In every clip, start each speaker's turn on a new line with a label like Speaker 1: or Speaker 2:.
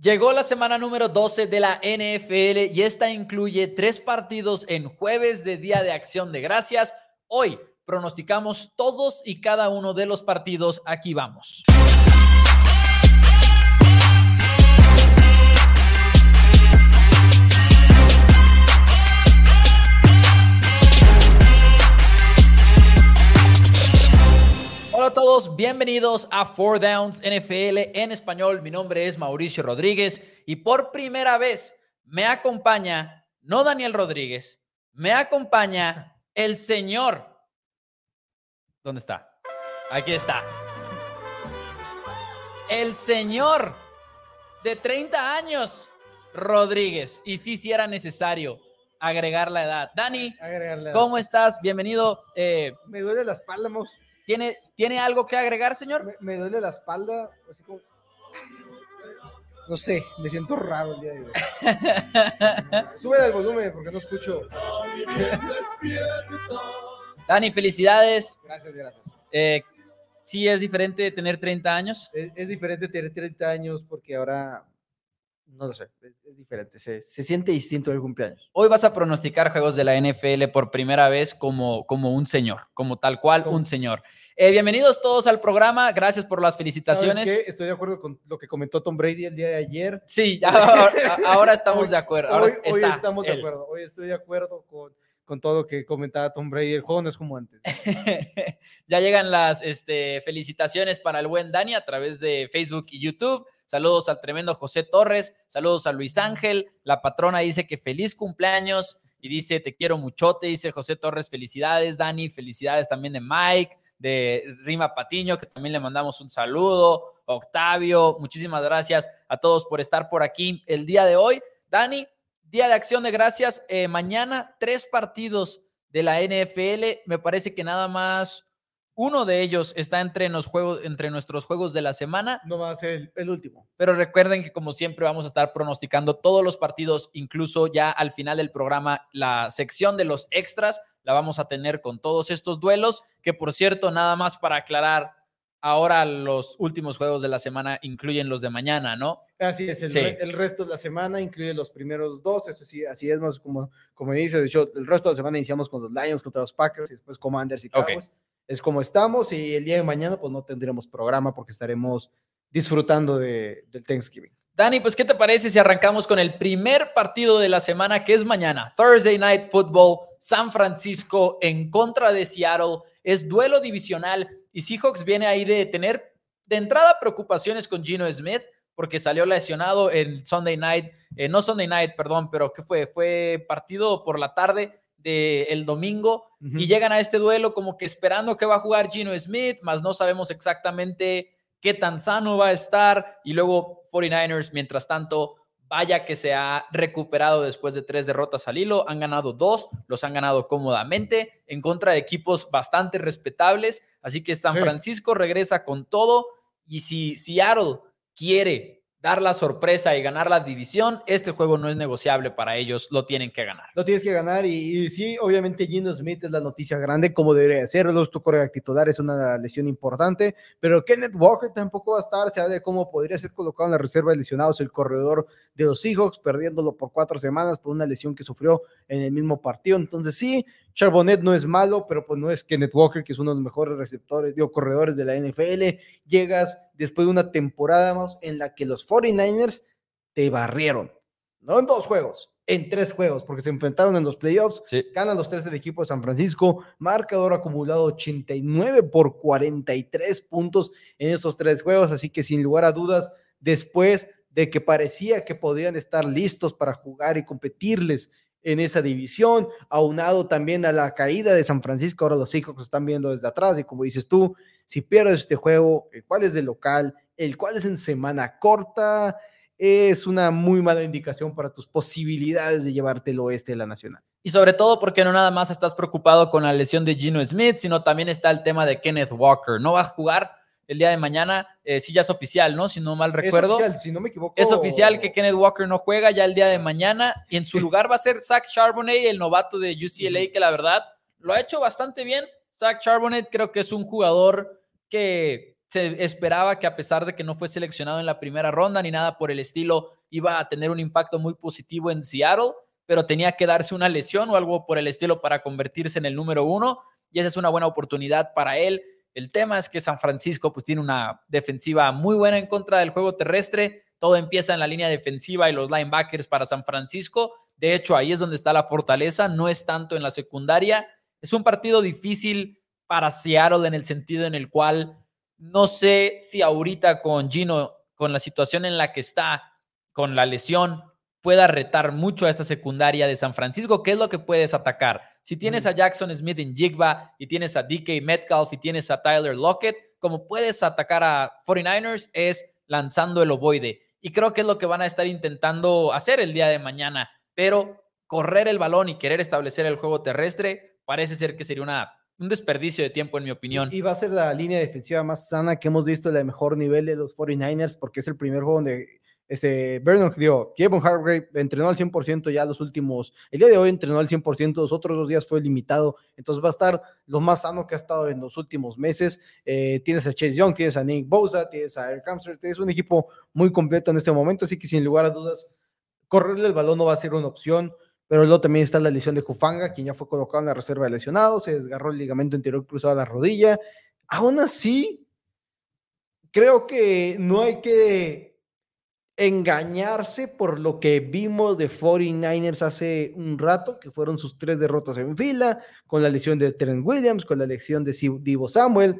Speaker 1: Llegó la semana número 12 de la NFL y esta incluye tres partidos en jueves de Día de Acción de Gracias. Hoy pronosticamos todos y cada uno de los partidos. Aquí vamos. A todos, bienvenidos a Four Downs NFL en español. Mi nombre es Mauricio Rodríguez y por primera vez me acompaña, no Daniel Rodríguez, me acompaña el señor. ¿Dónde está? Aquí está. El señor de 30 años, Rodríguez. Y sí, sí era necesario agregar la edad. Dani, ¿cómo estás? Bienvenido.
Speaker 2: Eh, me duele la espalda, Mauricio.
Speaker 1: ¿Tiene, ¿Tiene algo que agregar, señor?
Speaker 2: Me, duele la espalda, así como... No sé, me siento raro el día de hoy. Sube el volumen porque no escucho.
Speaker 1: Dani, felicidades.
Speaker 2: Gracias, gracias.
Speaker 1: Eh, sí, es diferente tener 30 años.
Speaker 2: Es, diferente tener 30 años porque ahora no lo sé, es, diferente, se, siente distinto el cumpleaños.
Speaker 1: Hoy vas a pronosticar juegos de la NFL por primera vez como, como un señor, como tal cual un señor. Eh, bienvenidos todos al programa. Gracias por las felicitaciones.
Speaker 2: Estoy de acuerdo con lo que comentó Tom Brady el día de ayer.
Speaker 1: Sí, ahora, estamos de acuerdo.
Speaker 2: hoy, estamos de acuerdo. Hoy estoy de acuerdo con, con todo lo que comentaba Tom Brady. El juego no es como antes.
Speaker 1: ya llegan las este, felicitaciones para el buen Dani a través de Facebook y YouTube. Saludos al tremendo José Torres. Saludos a Luis Ángel. La patrona dice que feliz cumpleaños y dice te quiero muchote. Dice José Torres, felicidades, Dani. Felicidades también de Mike de Rima Patiño, que también le mandamos un saludo. Octavio, muchísimas gracias a todos por estar por aquí el día de hoy. Dani, día de acción de gracias. Eh, mañana, tres partidos de la NFL. Me parece que nada más uno de ellos está entre, los juegos, entre nuestros juegos de la semana.
Speaker 2: No va a ser el, último.
Speaker 1: Pero recuerden que como siempre vamos a estar pronosticando todos los partidos, incluso ya al final del programa, la sección de los extras la vamos a tener con todos estos duelos, que por cierto, nada más para aclarar, ahora los últimos juegos de la semana incluyen los de mañana, ¿no?
Speaker 2: Así es, el, resto de la semana incluye los primeros dos, eso sí, así es, como, como dice, de hecho, el resto de la semana iniciamos con los Lions contra los Packers y después Commanders y Cowboys. Es como estamos y el día de mañana pues no tendremos programa porque estaremos disfrutando de, del Thanksgiving.
Speaker 1: Dani, pues, ¿qué te parece si arrancamos con el primer partido de la semana, que es mañana? Thursday Night Football, San Francisco en contra de Seattle. Es duelo divisional y Seahawks viene ahí de tener de entrada preocupaciones con Gino Smith porque salió lesionado en Sunday Night, eh, no Sunday Night, perdón, pero ¿qué fue? Fue partido por la tarde del domingo y llegan a este duelo como que esperando que va a jugar Gino Smith, más no sabemos exactamente qué tan sano va a estar. Y luego 49ers, mientras tanto, vaya que se ha recuperado después de tres derrotas al hilo. Han ganado dos, los han ganado cómodamente en contra de equipos bastante respetables. Así que San Francisco regresa con todo. Y si Seattle quiere dar la sorpresa y ganar la división, este juego no es negociable para ellos, lo tienen que ganar.
Speaker 2: Lo tienes que ganar y, sí, obviamente Gino Smith es la noticia grande como debería serlo, tu coreback titular es una lesión importante, pero Kenneth Walker tampoco va a estar, se habla de cómo podría ser colocado en la reserva de lesionados el corredor de los Seahawks, perdiéndolo por cuatro semanas por una lesión que sufrió en el mismo partido, entonces sí, Charbonnet no es malo, pero pues no es Kenneth Walker, que es uno de los mejores receptores, digo, corredores de la NFL. Llegas después de una temporada más en la que los 49ers te barrieron. No en dos juegos, en tres juegos, porque se enfrentaron en los playoffs. Ganan los tres del equipo de San Francisco. Marcador acumulado 89 por 43 puntos en estos tres juegos. Así que sin lugar a dudas, después de que parecía que podrían estar listos para jugar y competirles en esa división, aunado también a la caída de San Francisco, ahora los Seahawks están viendo desde atrás y como dices tú, si pierdes este juego, el cual es de local, el cual es en semana corta, es una muy mala indicación para tus posibilidades de llevarte el oeste de la nacional.
Speaker 1: Y sobre todo porque no nada más estás preocupado con la lesión de Gino Smith, sino también está el tema de Kenneth Walker. No va a jugar el día de mañana. Eh, sí, ya es oficial, ¿no? Si no mal recuerdo.
Speaker 2: Es oficial, si no me equivoco.
Speaker 1: Es oficial que Kenneth Walker no juega ya el día de mañana y en su lugar va a ser Zach Charbonnet, el novato de UCLA, que la verdad lo ha hecho bastante bien. Zach Charbonnet creo que es un jugador que se esperaba que a pesar de que no fue seleccionado en la primera ronda ni nada por el estilo, iba a tener un impacto muy positivo en Seattle, pero tenía que darse una lesión o algo por el estilo para convertirse en el número uno y esa es una buena oportunidad para él. El tema es que San Francisco pues tiene una defensiva muy buena en contra del juego terrestre. Todo empieza en la línea defensiva y los linebackers para San Francisco. De hecho, ahí es donde está la fortaleza, no es tanto en la secundaria. Es un partido difícil para Seattle en el sentido en el cual no sé si ahorita con Gino, con la situación en la que está, con la lesión, pueda retar mucho a esta secundaria de San Francisco. ¿Qué es lo que puedes atacar? Si tienes a Jackson Smith en Jigba y tienes a DK Metcalf y tienes a Tyler Lockett, como puedes atacar a 49ers es lanzando el ovoide. Y creo que es lo que van a estar intentando hacer el día de mañana. Pero correr el balón y querer establecer el juego terrestre parece ser que sería una, un desperdicio de tiempo, en mi opinión.
Speaker 2: Y va a ser la línea defensiva más sana que hemos visto, el mejor nivel de los 49ers, porque es el primer juego donde este, Vernon dio, Kevin Hargrave entrenó al 100% ya los últimos, el día de hoy entrenó al 100%, los otros dos días fue limitado, entonces va a estar lo más sano que ha estado en los últimos meses. Eh, tienes a Chase Young, tienes a Nick Bosa, tienes a Eric Armstrong, tienes un equipo muy completo en este momento, así que sin lugar a dudas, correrle el balón no va a ser una opción. Pero luego también está la lesión de Jufanga, quien ya fue colocado en la reserva de lesionados, se desgarró el ligamento anterior cruzado a la rodilla. Aún así, creo que no hay que engañarse por lo que vimos de 49ers hace un rato, que fueron sus tres derrotas en fila, con la lesión de Trent Williams, con la lesión de Divo Samuel.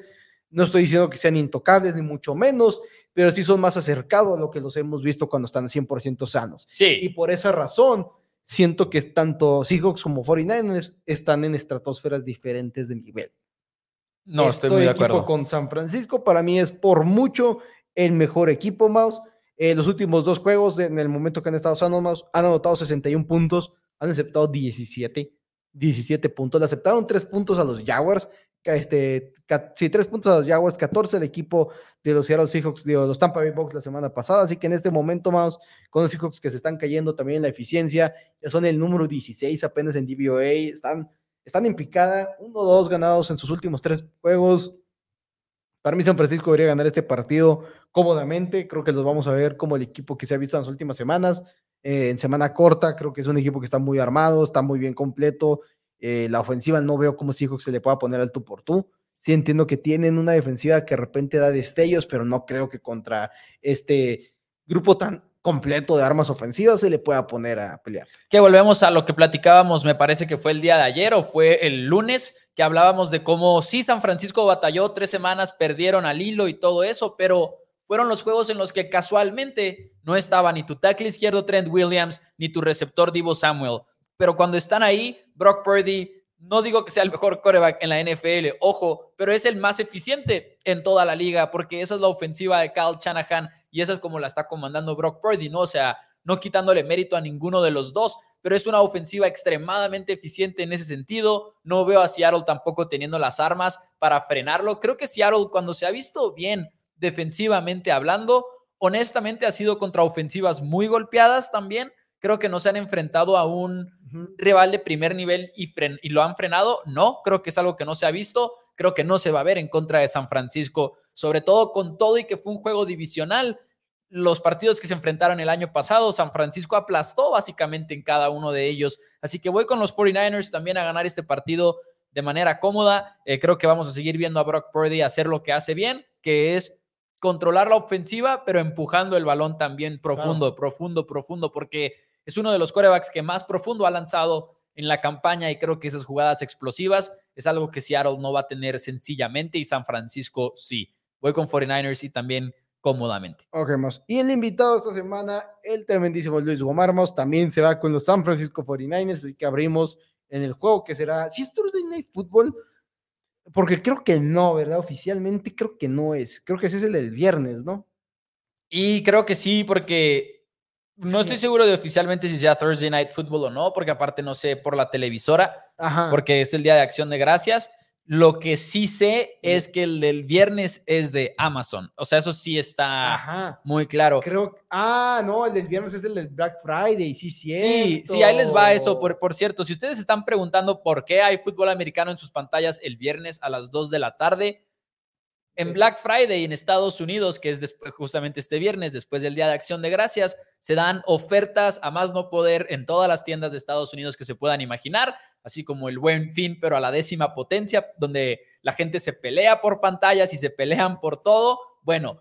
Speaker 2: No estoy diciendo que sean intocables, ni mucho menos, pero sí son más acercados a lo que los hemos visto cuando están 100% sanos.
Speaker 1: Sí.
Speaker 2: Y por esa razón, siento que tanto Seahawks como 49ers están en estratosferas diferentes de nivel.
Speaker 1: No, estoy, muy de acuerdo.
Speaker 2: Con San Francisco, para mí es por mucho el mejor equipo, Mouse eh, los últimos dos juegos, en el momento que han estado sanos, han anotado 61 puntos, han aceptado 17, 17 puntos. Le aceptaron 3 puntos a los Jaguars, este, sí, 3 puntos a los Jaguars, 14 al equipo de los Seattle Seahawks, de los Tampa Bay Bucks la semana pasada. Así que en este momento, más con los Seahawks que se están cayendo también en la eficiencia, ya son el número 16 apenas en DVOA, están, están en picada, 1-2 ganados en sus últimos 3 juegos. Para mí San Francisco debería ganar este partido cómodamente. Creo que los vamos a ver como el equipo que se ha visto en las últimas semanas. Eh, en semana corta, creo que es un equipo que está muy armado, está muy bien completo. Eh, la ofensiva no veo cómo que se le pueda poner al tú por tú. Sí entiendo que tienen una defensiva que de repente da destellos, pero no creo que contra este grupo tan completo de armas ofensivas se le pueda poner a pelear.
Speaker 1: Que volvemos a lo que platicábamos, me parece que fue el día de ayer o fue el lunes, que hablábamos de cómo sí San Francisco batalló tres semanas, perdieron al hilo y todo eso, pero fueron los juegos en los que casualmente no estaba ni tu tackle izquierdo Trent Williams ni tu receptor Divo Samuel. Pero cuando están ahí, Brock Purdy, no digo que sea el mejor quarterback en la NFL, ojo, pero es el más eficiente en toda la liga porque esa es la ofensiva de Kyle Shanahan y esa es como la está comandando Brock Purdy, ¿no? O sea, no quitándole mérito a ninguno de los dos, pero es una ofensiva extremadamente eficiente en ese sentido. No veo a Seattle tampoco teniendo las armas para frenarlo. Creo que Seattle cuando se ha visto bien defensivamente hablando, honestamente ha sido contra ofensivas muy golpeadas también. Creo que no se han enfrentado a un rival de primer nivel y, y lo han frenado. No, creo que es algo que no se ha visto. Creo que no se va a ver en contra de San Francisco, sobre todo con todo y que fue un juego divisional los partidos que se enfrentaron el año pasado, San Francisco aplastó básicamente en cada uno de ellos. Así que voy con los 49ers también a ganar este partido de manera cómoda. Eh, creo que vamos a seguir viendo a Brock Purdy hacer lo que hace bien, que es controlar la ofensiva, pero empujando el balón también profundo, profundo, profundo, porque es uno de los corebacks que más profundo ha lanzado en la campaña y creo que esas jugadas explosivas es algo que Seattle no va a tener sencillamente y San Francisco sí. Voy con 49ers y también cómodamente.
Speaker 2: Ok, más. Y el invitado esta semana, el tremendísimo Luis Gomarmos, también se va con los San Francisco 49ers, así que abrimos en el juego que será, si es Thursday Night Football, porque creo que no, ¿verdad? Oficialmente creo que no es, creo que ese es el del viernes, ¿no?
Speaker 1: Y creo que sí, porque no estoy seguro de oficialmente si sea Thursday Night Football o no, porque aparte no sé por la televisora, porque es el día de acción de gracias. Lo que sí sé es que el del viernes es de Amazon. O sea, eso sí está muy claro.
Speaker 2: Creo. Ah, no, el del viernes es el del Black Friday, sí,
Speaker 1: Sí, sí, ahí les va eso. Por, por cierto, si ustedes están preguntando por qué hay fútbol americano en sus pantallas el viernes a las 2 de la tarde, En Black Friday en Estados Unidos, que es después, justamente este viernes, después del Día de Acción de Gracias, se dan ofertas a más no poder en todas las tiendas de Estados Unidos que se puedan imaginar, así como el buen fin, pero a la décima potencia, donde la gente se pelea por pantallas y se pelean por todo. Bueno,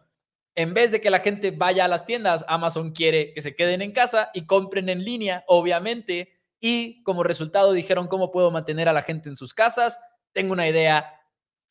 Speaker 1: en vez de que la gente vaya a las tiendas, Amazon quiere que se queden en casa y compren en línea, obviamente, y como resultado dijeron cómo puedo mantener a la gente en sus casas. Tengo una idea,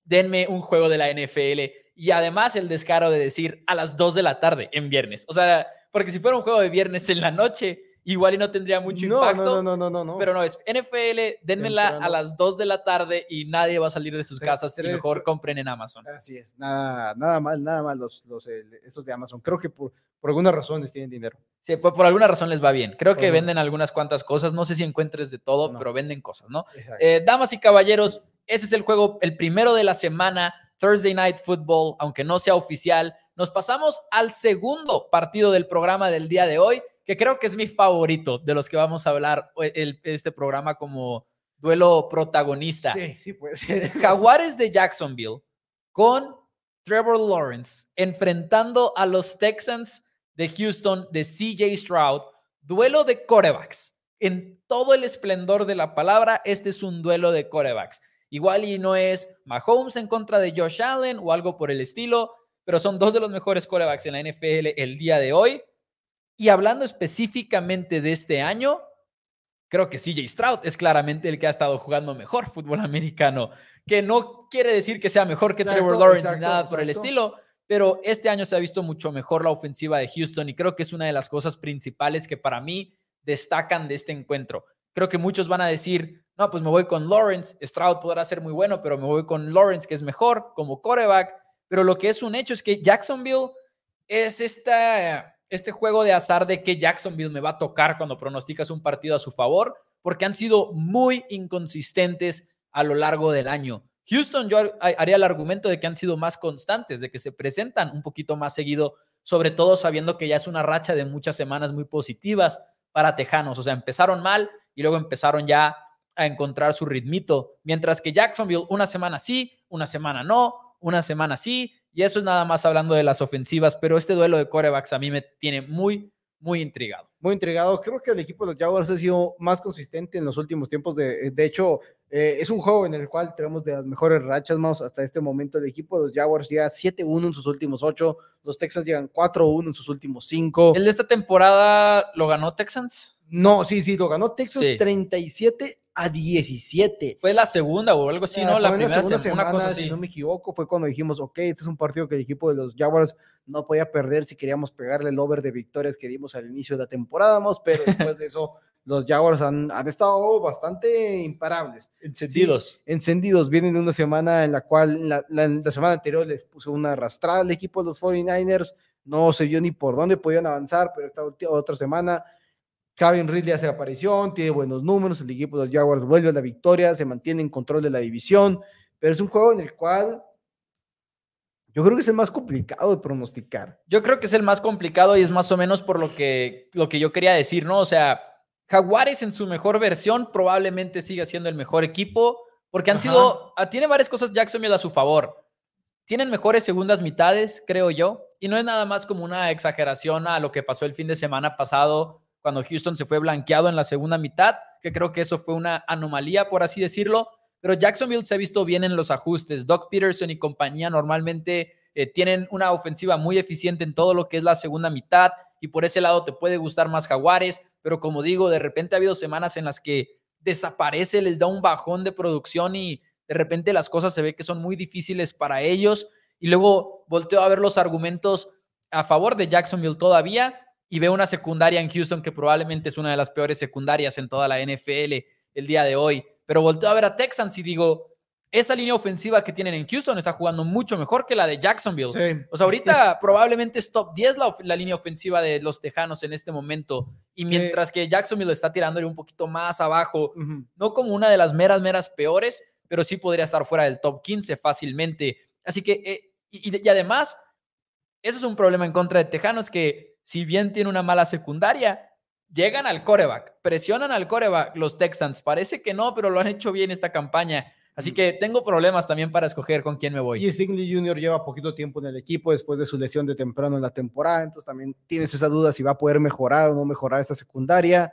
Speaker 1: denme un juego de la NFL y además el descaro de decir a las 2 de la tarde en viernes. O sea, porque si fuera un juego de viernes en la noche, igual y no tendría mucho impacto.
Speaker 2: No, no, no, no,
Speaker 1: Pero no, es NFL, denmela a las 2 de la tarde y nadie va a salir de sus casas y mejor compren en Amazon.
Speaker 2: Así es, nada, nada mal, nada mal los, los eh, esos de Amazon. Creo que por, por algunas razones tienen dinero.
Speaker 1: Sí, por, por, alguna razón les va bien. Creo que venden algunas cuantas cosas. No sé si encuentres de todo, pero venden cosas, ¿no? Eh, damas y caballeros, ese es el juego, el primero de la semana, Thursday Night Football, aunque no sea oficial. Nos pasamos al segundo partido del programa del día de hoy, que creo que es mi favorito de los que vamos a hablar el, este programa como duelo protagonista.
Speaker 2: Sí, sí puede ser.
Speaker 1: Jaguares de Jacksonville con Trevor Lawrence enfrentando a los Texans de Houston de CJ Stroud. Duelo de corebacks. En todo el esplendor de la palabra, este es un duelo de corebacks. Igual y no es Mahomes en contra de Josh Allen o algo por el estilo, pero son dos de los mejores corebacks en la NFL el día de hoy. Y hablando específicamente de este año, creo que CJ Stroud es claramente el que ha estado jugando mejor fútbol americano, que no quiere decir que sea mejor que Trevor Lawrence ni nada por el estilo, pero este año se ha visto mucho mejor la ofensiva de Houston y creo que es una de las cosas principales que para mí destacan de este encuentro. Creo que muchos van a decir, no, pues me voy con Lawrence, Stroud podrá ser muy bueno, pero me voy con Lawrence, que es mejor como coreback. Pero lo que es un hecho es que Jacksonville es esta, este juego de azar de que Jacksonville me va a tocar cuando pronosticas un partido a su favor, porque han sido muy inconsistentes a lo largo del año. Houston, yo haría el argumento de que han sido más constantes, de que se presentan un poquito más seguido, sobre todo sabiendo que ya es una racha de muchas semanas muy positivas para Tejanos. O sea, empezaron mal y luego empezaron ya a encontrar su ritmito. Mientras que Jacksonville, una semana sí, una semana no, una semana sí. Y eso es nada más hablando de las ofensivas. Pero este duelo de corebacks a mí me tiene muy, muy intrigado.
Speaker 2: Muy intrigado. Creo que el equipo de los Jaguars ha sido más consistente en los últimos tiempos. De, de hecho, eh, es un juego en el cual tenemos de las mejores rachas más hasta este momento. El equipo de los Jaguars llega 7-1 en sus últimos 8. Los Texans llegan 4-1 en sus últimos 5.
Speaker 1: ¿El de esta temporada lo ganó Texans?
Speaker 2: No, sí, sí, lo ganó Texas 37 a 17.
Speaker 1: Fue la segunda o algo así, ¿no?
Speaker 2: Ah, la primera semana, cosa así. si no me equivoco, fue cuando dijimos, ok, este es un partido que el equipo de los Jaguars no podía perder si queríamos pegarle el over de victorias que dimos al inicio de la temporada, pero después de eso los Jaguars han, estado bastante imparables.
Speaker 1: Encendidos.
Speaker 2: encendidos. Vienen de una semana en la cual la, la semana anterior les puso una arrastrada al equipo de los 49ers, no se vio ni por dónde podían avanzar, pero esta otra semana Kevin Ridley hace aparición, tiene buenos números, el equipo de los Jaguars vuelve a la victoria, se mantiene en control de la división, pero es un juego en el cual yo creo que es el más complicado de pronosticar.
Speaker 1: Yo creo que es el más complicado y es más o menos por lo que, lo que yo quería decir, ¿no? O sea, Jaguares en su mejor versión probablemente siga siendo el mejor equipo porque han sido, ah, tiene varias cosas Jacksonville a su favor. Tienen mejores segundas mitades, creo yo, y no es nada más como una exageración a lo que pasó el fin de semana pasado cuando Houston se fue blanqueado en la segunda mitad, que creo que eso fue una anomalía, por así decirlo. Pero Jacksonville se ha visto bien en los ajustes. Doc Peterson y compañía normalmente eh, tienen una ofensiva muy eficiente en todo lo que es la segunda mitad y por ese lado te puede gustar más Jaguares, pero como digo, de repente ha habido semanas en las que desaparece, les da un bajón de producción y de repente las cosas se ve que son muy difíciles para ellos. Y luego volteo a ver los argumentos a favor de Jacksonville todavía y veo una secundaria en Houston que probablemente es una de las peores secundarias en toda la NFL el día de hoy. Pero volteo a ver a Texans y digo, esa línea ofensiva que tienen en Houston está jugando mucho mejor que la de Jacksonville. O sea, ahorita probablemente es top 10 la, línea ofensiva de los Tejanos en este momento. Y mientras que Jacksonville está tirándole un poquito más abajo, no como una de las meras, meras peores, pero sí podría estar fuera del top 15 fácilmente. Así que, eh, y, y además, eso es un problema en contra de Tejanos que si bien tiene una mala secundaria, llegan al coreback, presionan al coreback los Texans. Parece que no, pero lo han hecho bien esta campaña. Así que tengo problemas también para escoger con quién me voy.
Speaker 2: Y Stingley Jr. lleva poquito tiempo en el equipo después de su lesión de temprano en la temporada, entonces también tienes esa duda si va a poder mejorar o no mejorar esta secundaria.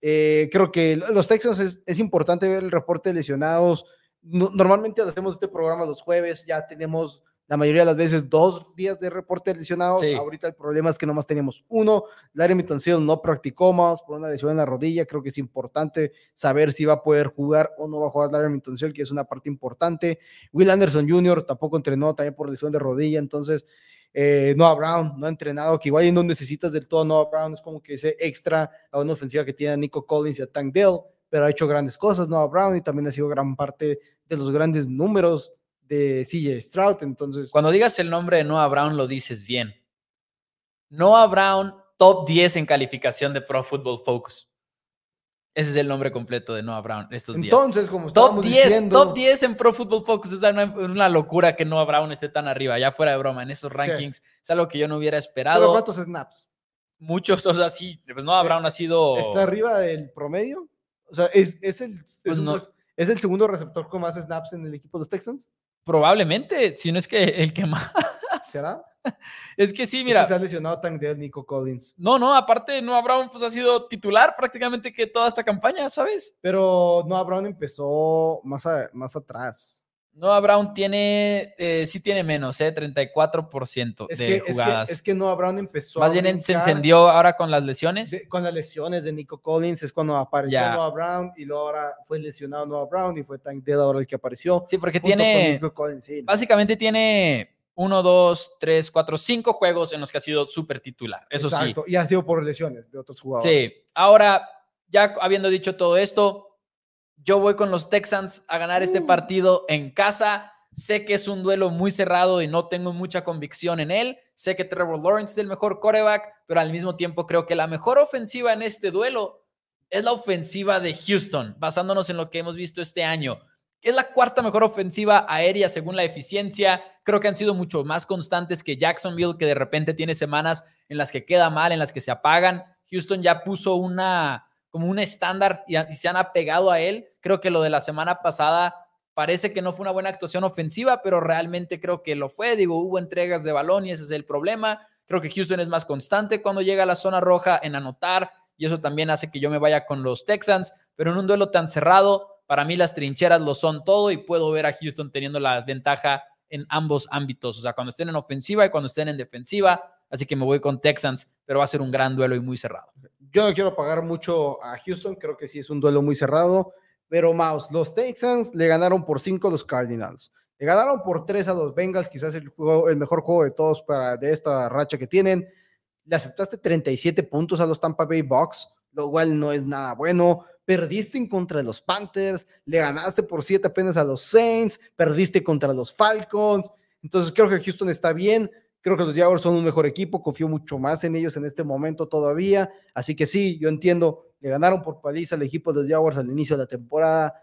Speaker 2: Eh, creo que los Texans es, es, importante ver el reporte de lesionados. No, normalmente hacemos este programa los jueves, ya tenemos la mayoría de las veces dos días de reporte de lesionados. Sí. Ahorita el problema es que nomás tenemos uno. Larry Mittenfield no practicó más por una lesión en la rodilla. Creo que es importante saber si va a poder jugar o no va a jugar Larry Mittenfield, que es una parte importante. Will Anderson Jr. tampoco entrenó también por lesión de rodilla. Entonces, eh, Noah Brown no ha entrenado, que igual no necesitas del todo Noah Brown. Es como que ese extra a una ofensiva que tiene a Nico Collins y a Tank Dell, pero ha hecho grandes cosas Noah Brown y también ha sido gran parte de los grandes números de CJ Stroud. Entonces,
Speaker 1: cuando digas el nombre de Noah Brown, lo dices bien. Noah Brown, top 10 en calificación de Pro Football Focus. Ese es el nombre completo de Noah Brown estos días.
Speaker 2: Entonces, como
Speaker 1: top 10,
Speaker 2: diciendo,
Speaker 1: top 10 en Pro Football Focus. Es una, una, locura que Noah Brown esté tan arriba, ya fuera de broma, en estos rankings. Sí. Es algo que yo no hubiera esperado.
Speaker 2: ¿Pero cuántos snaps?
Speaker 1: Muchos, o sea, sí, pues Noah Brown ha sido.
Speaker 2: ¿Está arriba del promedio? O sea, es, es el. Es, pues no. ¿Es el segundo receptor con más snaps en el equipo de los Texans?
Speaker 1: Probablemente, si no es que el que más.
Speaker 2: ¿Será?
Speaker 1: Es que sí, mira.
Speaker 2: Se ha lesionado Dell, Nico Collins.
Speaker 1: No, no, aparte Noah Brown pues, ha sido titular prácticamente que toda esta campaña, ¿sabes?
Speaker 2: Pero Noah Brown empezó más, a, más atrás.
Speaker 1: Noah Brown tiene, eh, sí tiene menos, eh, 34%
Speaker 2: es
Speaker 1: de
Speaker 2: que,
Speaker 1: jugadas.
Speaker 2: Es que, es que Noah Brown empezó
Speaker 1: Más bien se encendió ahora con las lesiones.
Speaker 2: De, con las lesiones de Nico Collins es cuando apareció. Noah Brown y luego ahora fue lesionado Noah Brown y fue Tank Dell ahora el que apareció.
Speaker 1: Sí, porque tiene,
Speaker 2: Collins, sí,
Speaker 1: básicamente tiene uno, dos, tres, cuatro, cinco juegos en los que ha sido súper titular. Eso
Speaker 2: Exacto.
Speaker 1: sí.
Speaker 2: Y ha sido por lesiones de otros jugadores.
Speaker 1: Sí. Ahora, ya habiendo dicho todo esto, yo voy con los Texans a ganar este partido en casa. Sé que es un duelo muy cerrado y no tengo mucha convicción en él. Sé que Trevor Lawrence es el mejor quarterback, pero al mismo tiempo creo que la mejor ofensiva en este duelo es la ofensiva de Houston, basándonos en lo que hemos visto este año. Es la cuarta mejor ofensiva aérea según la eficiencia. Creo que han sido mucho más constantes que Jacksonville, que de repente tiene semanas en las que queda mal, en las que se apagan. Houston ya puso una como un estándar y, se han apegado a él. Creo que lo de la semana pasada parece que no fue una buena actuación ofensiva, pero realmente creo que lo fue. Digo, hubo entregas de balón y ese es el problema. Creo que Houston es más constante cuando llega a la zona roja en anotar y eso también hace que yo me vaya con los Texans, pero en un duelo tan cerrado, para mí las trincheras lo son todo y puedo ver a Houston teniendo la ventaja en ambos ámbitos, o sea, cuando estén en ofensiva y cuando estén en defensiva, así que me voy con Texans, pero va a ser un gran duelo y muy cerrado.
Speaker 2: Yo no quiero pagar mucho a Houston, creo que sí es un duelo muy cerrado. Pero Mouse, los Texans le ganaron por 5 a los Cardinals. Le ganaron por 3 a los Bengals, quizás el, juego, el mejor juego de todos para, de esta racha que tienen. Le aceptaste 37 puntos a los Tampa Bay Bucks, lo cual no es nada bueno. Perdiste en contra los Panthers, le ganaste por 7 apenas a los Saints, perdiste contra los Falcons. Entonces creo que Houston está bien. Creo que los Jaguars son un mejor equipo, confío mucho más en ellos en este momento todavía. Así que sí, yo entiendo, le ganaron por paliza al equipo de los Jaguars al inicio de la temporada.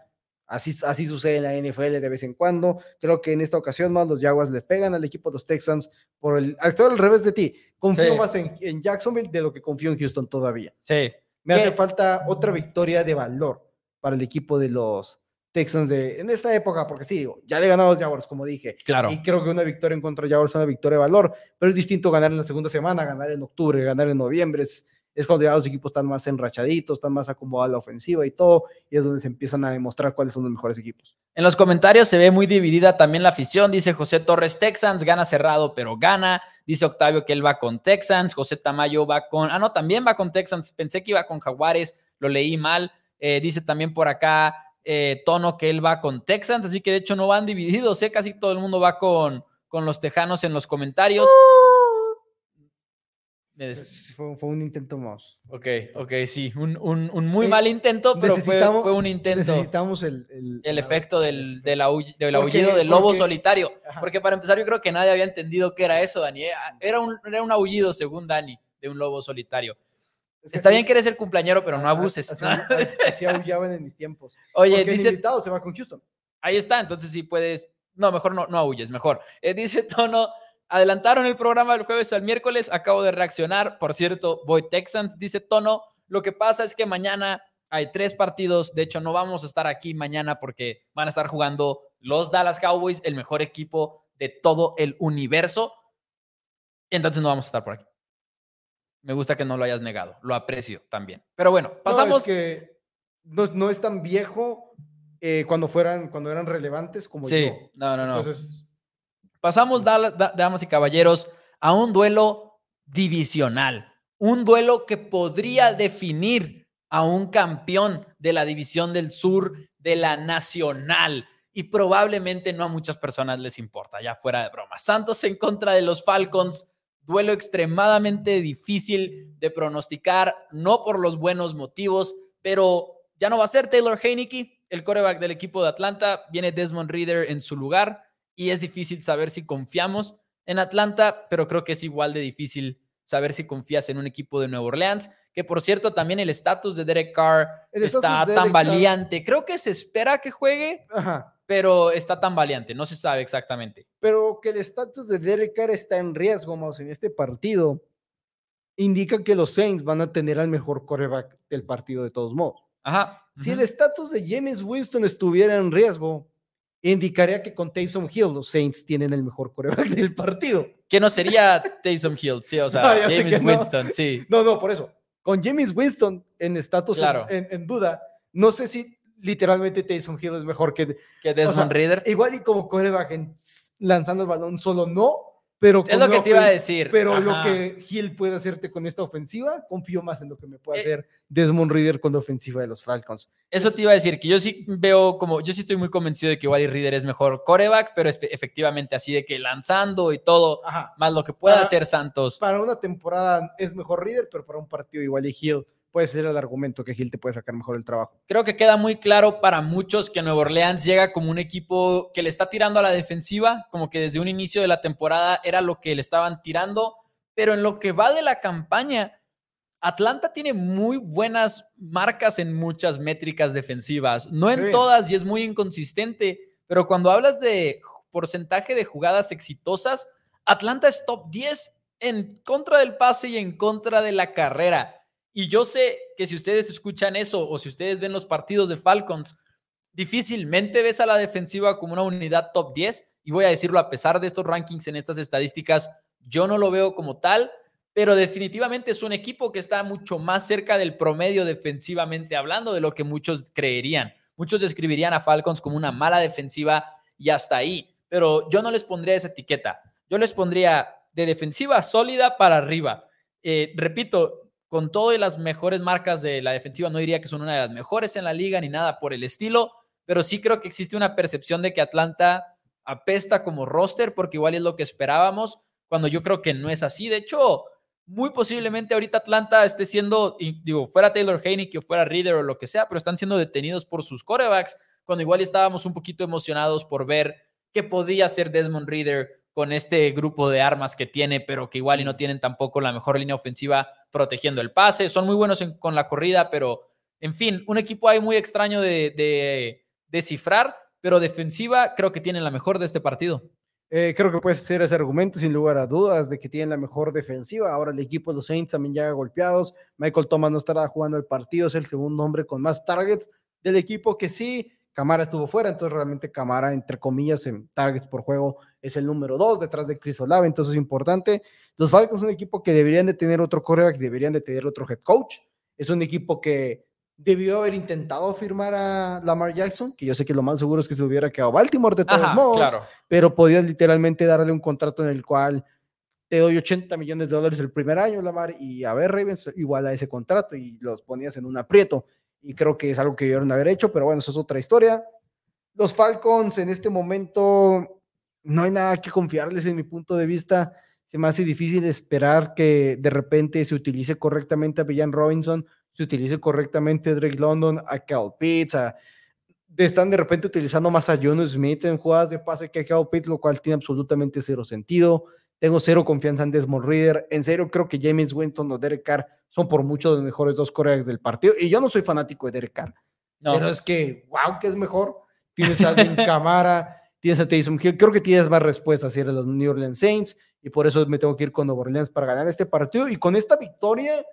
Speaker 2: Así, así sucede en la NFL de vez en cuando. Creo que en esta ocasión más los Jaguars le pegan al equipo de los Texans por el. Estoy al revés de ti. Confío sí. más en, en, Jacksonville de lo que confío en Houston todavía.
Speaker 1: Sí.
Speaker 2: Me ¿Qué? hace falta otra victoria de valor para el equipo de los Texans de en esta época, porque sí, ya le ganaron los Jaguars, como dije.
Speaker 1: Claro.
Speaker 2: Y creo que una victoria en contra de Jaguars es una victoria de valor, pero es distinto ganar en la segunda semana, ganar en octubre, ganar en noviembre. Es, es cuando ya los equipos están más enrachaditos, están más acomodados a la ofensiva y todo, y es donde se empiezan a demostrar cuáles son los mejores equipos.
Speaker 1: En los comentarios se ve muy dividida también la afición, dice José Torres Texans, gana cerrado, pero gana, dice Octavio que él va con Texans, José Tamayo va con, ah no, también va con Texans, pensé que iba con Jaguares, lo leí mal, eh, dice también por acá eh, Tono que él va con Texans, así que de hecho no van divididos, ¿eh? casi todo el mundo va con, con los Tejanos en los comentarios.
Speaker 2: Fue, fue, un intento más.
Speaker 1: Ok, ok, sí, un, un, un muy eh, mal intento, pero fue, fue, un intento.
Speaker 2: Necesitamos el, el,
Speaker 1: el efecto del, del, aullido, del aullido del lobo porque, solitario. Ajá. Porque para empezar, yo creo que nadie había entendido qué era eso, Dani. Era un, era un aullido, según Dani, de un lobo solitario. Es que Está así, bien que eres el cumpleañero, pero no abuses.
Speaker 2: Así, así, así aullaban en mis tiempos.
Speaker 1: Oye,
Speaker 2: Porque
Speaker 1: dice.
Speaker 2: El invitado se va con Houston.
Speaker 1: Ahí está, entonces sí puedes. No, mejor no, no aulles, mejor. Eh, dice Tono. Adelantaron el programa del jueves al miércoles. Acabo de reaccionar. Por cierto, voy Texans, dice Tono. Lo que pasa es que mañana Hay tres partidos. De hecho, no vamos a estar aquí mañana porque van a estar jugando los Dallas Cowboys, el mejor equipo de todo el universo. Entonces no vamos a estar por aquí. Me gusta que no lo hayas negado. Lo aprecio también. Pero bueno, pasamos.
Speaker 2: No, es que no, es tan viejo eh, cuando, fueran, cuando eran relevantes como
Speaker 1: sí, no, no, no. Entonces. Pasamos, damas y caballeros, a un duelo divisional. Un duelo que podría definir a un campeón de la división del sur de la nacional. Y probablemente no a muchas personas les importa, ya fuera de broma. Santos en contra de los Falcons duelo extremadamente difícil de pronosticar, no por los buenos motivos, pero ya no va a ser Taylor Heineke, el coreback del equipo de Atlanta, viene Desmond Reader en su lugar y es difícil saber si confiamos en Atlanta, pero creo que es igual de difícil saber si confías en un equipo de Nueva Orleans, que por cierto también el estatus de Derek Carr está tan valiente. Creo que se espera que juegue. Ajá pero está tan valiente, no se sabe exactamente.
Speaker 2: Pero que el estatus de Derek Carr está en riesgo, más en este partido, indica que los Saints van a tener al mejor coreback del partido de todos modos.
Speaker 1: Ajá.
Speaker 2: Si el estatus de James Winston estuviera en riesgo, indicaría que con Taysom Hill los Saints tienen el mejor coreback del partido.
Speaker 1: Que no sería Taysom Hill, sí, o sea, James Winston, sí.
Speaker 2: No, no, por eso. Con James Winston en estatus en duda, no sé si literalmente Taysom Hill es mejor que,
Speaker 1: que Desmond Reader.
Speaker 2: Igual y como coreback lanzando el balón solo no, pero
Speaker 1: es lo que te iba a decir.
Speaker 2: Pero lo que Hill puede hacerte con esta ofensiva, confío más en lo que me puede eh, hacer Desmond Reader con la ofensiva de los Falcons.
Speaker 1: Eso te iba a decir, que yo sí veo como, yo sí estoy muy convencido de que igual y Reader es mejor coreback, pero efectivamente así de que lanzando y todo, más lo que pueda hacer Santos.
Speaker 2: Para una temporada es mejor Reader, pero para un partido igual y Hill puede ser el argumento que Gil te puede sacar mejor el trabajo.
Speaker 1: Creo que queda muy claro para muchos que Nuevo Orleans llega como un equipo que le está tirando a la defensiva, como que desde un inicio de la temporada era lo que le estaban tirando, pero en lo que va de la campaña, Atlanta tiene muy buenas marcas en muchas métricas defensivas, no en todas y es muy inconsistente, pero cuando hablas de porcentaje de jugadas exitosas, Atlanta es top 10 en contra del pase y en contra de la carrera. Y yo sé que si ustedes escuchan eso o si ustedes ven los partidos de Falcons, difícilmente ves a la defensiva como una unidad top 10. Y voy a decirlo, a pesar de estos rankings en estas estadísticas, yo no lo veo como tal, pero definitivamente es un equipo que está mucho más cerca del promedio defensivamente hablando de lo que muchos creerían. Muchos describirían a Falcons como una mala defensiva y hasta ahí, pero yo no les pondría esa etiqueta. Yo les pondría de defensiva sólida para arriba. Eh, repito, con todas las mejores marcas de la defensiva, no diría que son una de las mejores en la liga ni nada por el estilo, pero sí creo que existe una percepción de que Atlanta apesta como roster, porque igual es lo que esperábamos, cuando yo creo que no es así. De hecho, muy posiblemente ahorita Atlanta esté siendo, digo, fuera Taylor Heineke o fuera Reader o lo que sea, pero están siendo detenidos por sus corebacks, cuando igual estábamos un poquito emocionados por ver qué podía ser Desmond Reader con este grupo de armas que tiene, pero que igual y no tienen tampoco la mejor línea ofensiva protegiendo el pase. Son muy buenos con la corrida, pero en fin, un equipo ahí muy extraño de, descifrar, pero defensiva creo que tienen la mejor de este partido.
Speaker 2: Eh, creo que puede ser ese argumento sin lugar a dudas de que tienen la mejor defensiva. Ahora el equipo de los Saints también ya golpeados. Michael Thomas no estará jugando el partido, es el segundo hombre con más targets del equipo que sí Camara estuvo fuera, entonces realmente Camara, entre comillas, en targets por juego es el número dos detrás de Chris Olave, entonces es importante. Los Falcons son un equipo que deberían de tener otro coreback, deberían de tener otro head coach. Es un equipo que debió haber intentado firmar a Lamar Jackson, que yo sé que lo más seguro es que se hubiera quedado Baltimore de todos modos, pero podías literalmente darle un contrato en el cual te doy 80 millones de dólares el primer año, Lamar, y a ver, Ravens, igual a ese contrato y los ponías en un aprieto y creo que es algo que debieron haber hecho, pero bueno, eso es otra historia. Los Falcons en este momento no hay nada que confiarles en mi punto de vista. Se me hace difícil esperar que de repente se utilice correctamente a Villan Robinson, se utilice correctamente a Drake London, a Cal Pitts, están de repente utilizando más a John Smith en jugadas de pase que a Cal Pitts, lo cual tiene absolutamente cero sentido. Tengo cero confianza en Desmond Reader. En serio, creo que James Winton o Derek Carr son por mucho los mejores dos corebacks del partido. Y yo no soy fanático de Derek Carr. Pero es que, wow, que es mejor. Tienes a Alvin Camara, tienes a Taysom Hill. Creo que tienes más respuestas si eres los New Orleans Saints. Y por eso me tengo que ir con Nueva Orleans para ganar este partido. Y con esta victoria,